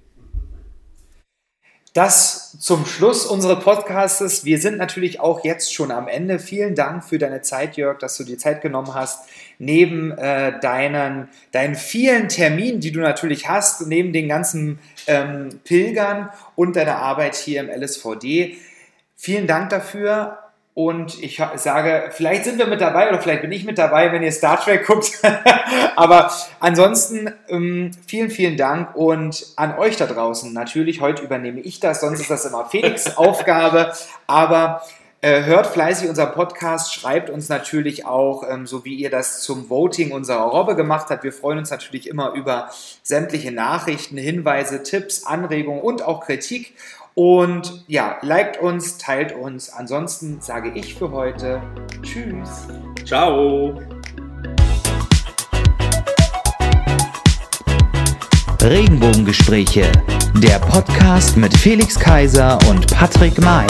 Das zum Schluss unseres Podcasts. Wir sind natürlich auch jetzt schon am Ende. Vielen Dank für deine Zeit, Jörg, dass du dir Zeit genommen hast. Neben äh, deinen, deinen vielen Terminen, die du natürlich hast, neben den ganzen ähm, Pilgern und deiner Arbeit hier im LSVD. Vielen Dank dafür. Und ich sage, vielleicht sind wir mit dabei oder vielleicht bin ich mit dabei, wenn ihr Star Trek guckt. Aber ansonsten ähm, vielen, vielen Dank und an euch da draußen. Natürlich, heute übernehme ich das, sonst ist das immer Felix Aufgabe. Aber äh, hört fleißig unseren Podcast, schreibt uns natürlich auch, ähm, so wie ihr das zum Voting unserer Robbe gemacht habt. Wir freuen uns natürlich immer über sämtliche Nachrichten, Hinweise, Tipps, Anregungen und auch Kritik. Und ja, liked uns, teilt uns. Ansonsten sage ich für heute Tschüss. Ciao. Regenbogengespräche, der Podcast mit Felix Kaiser und Patrick May.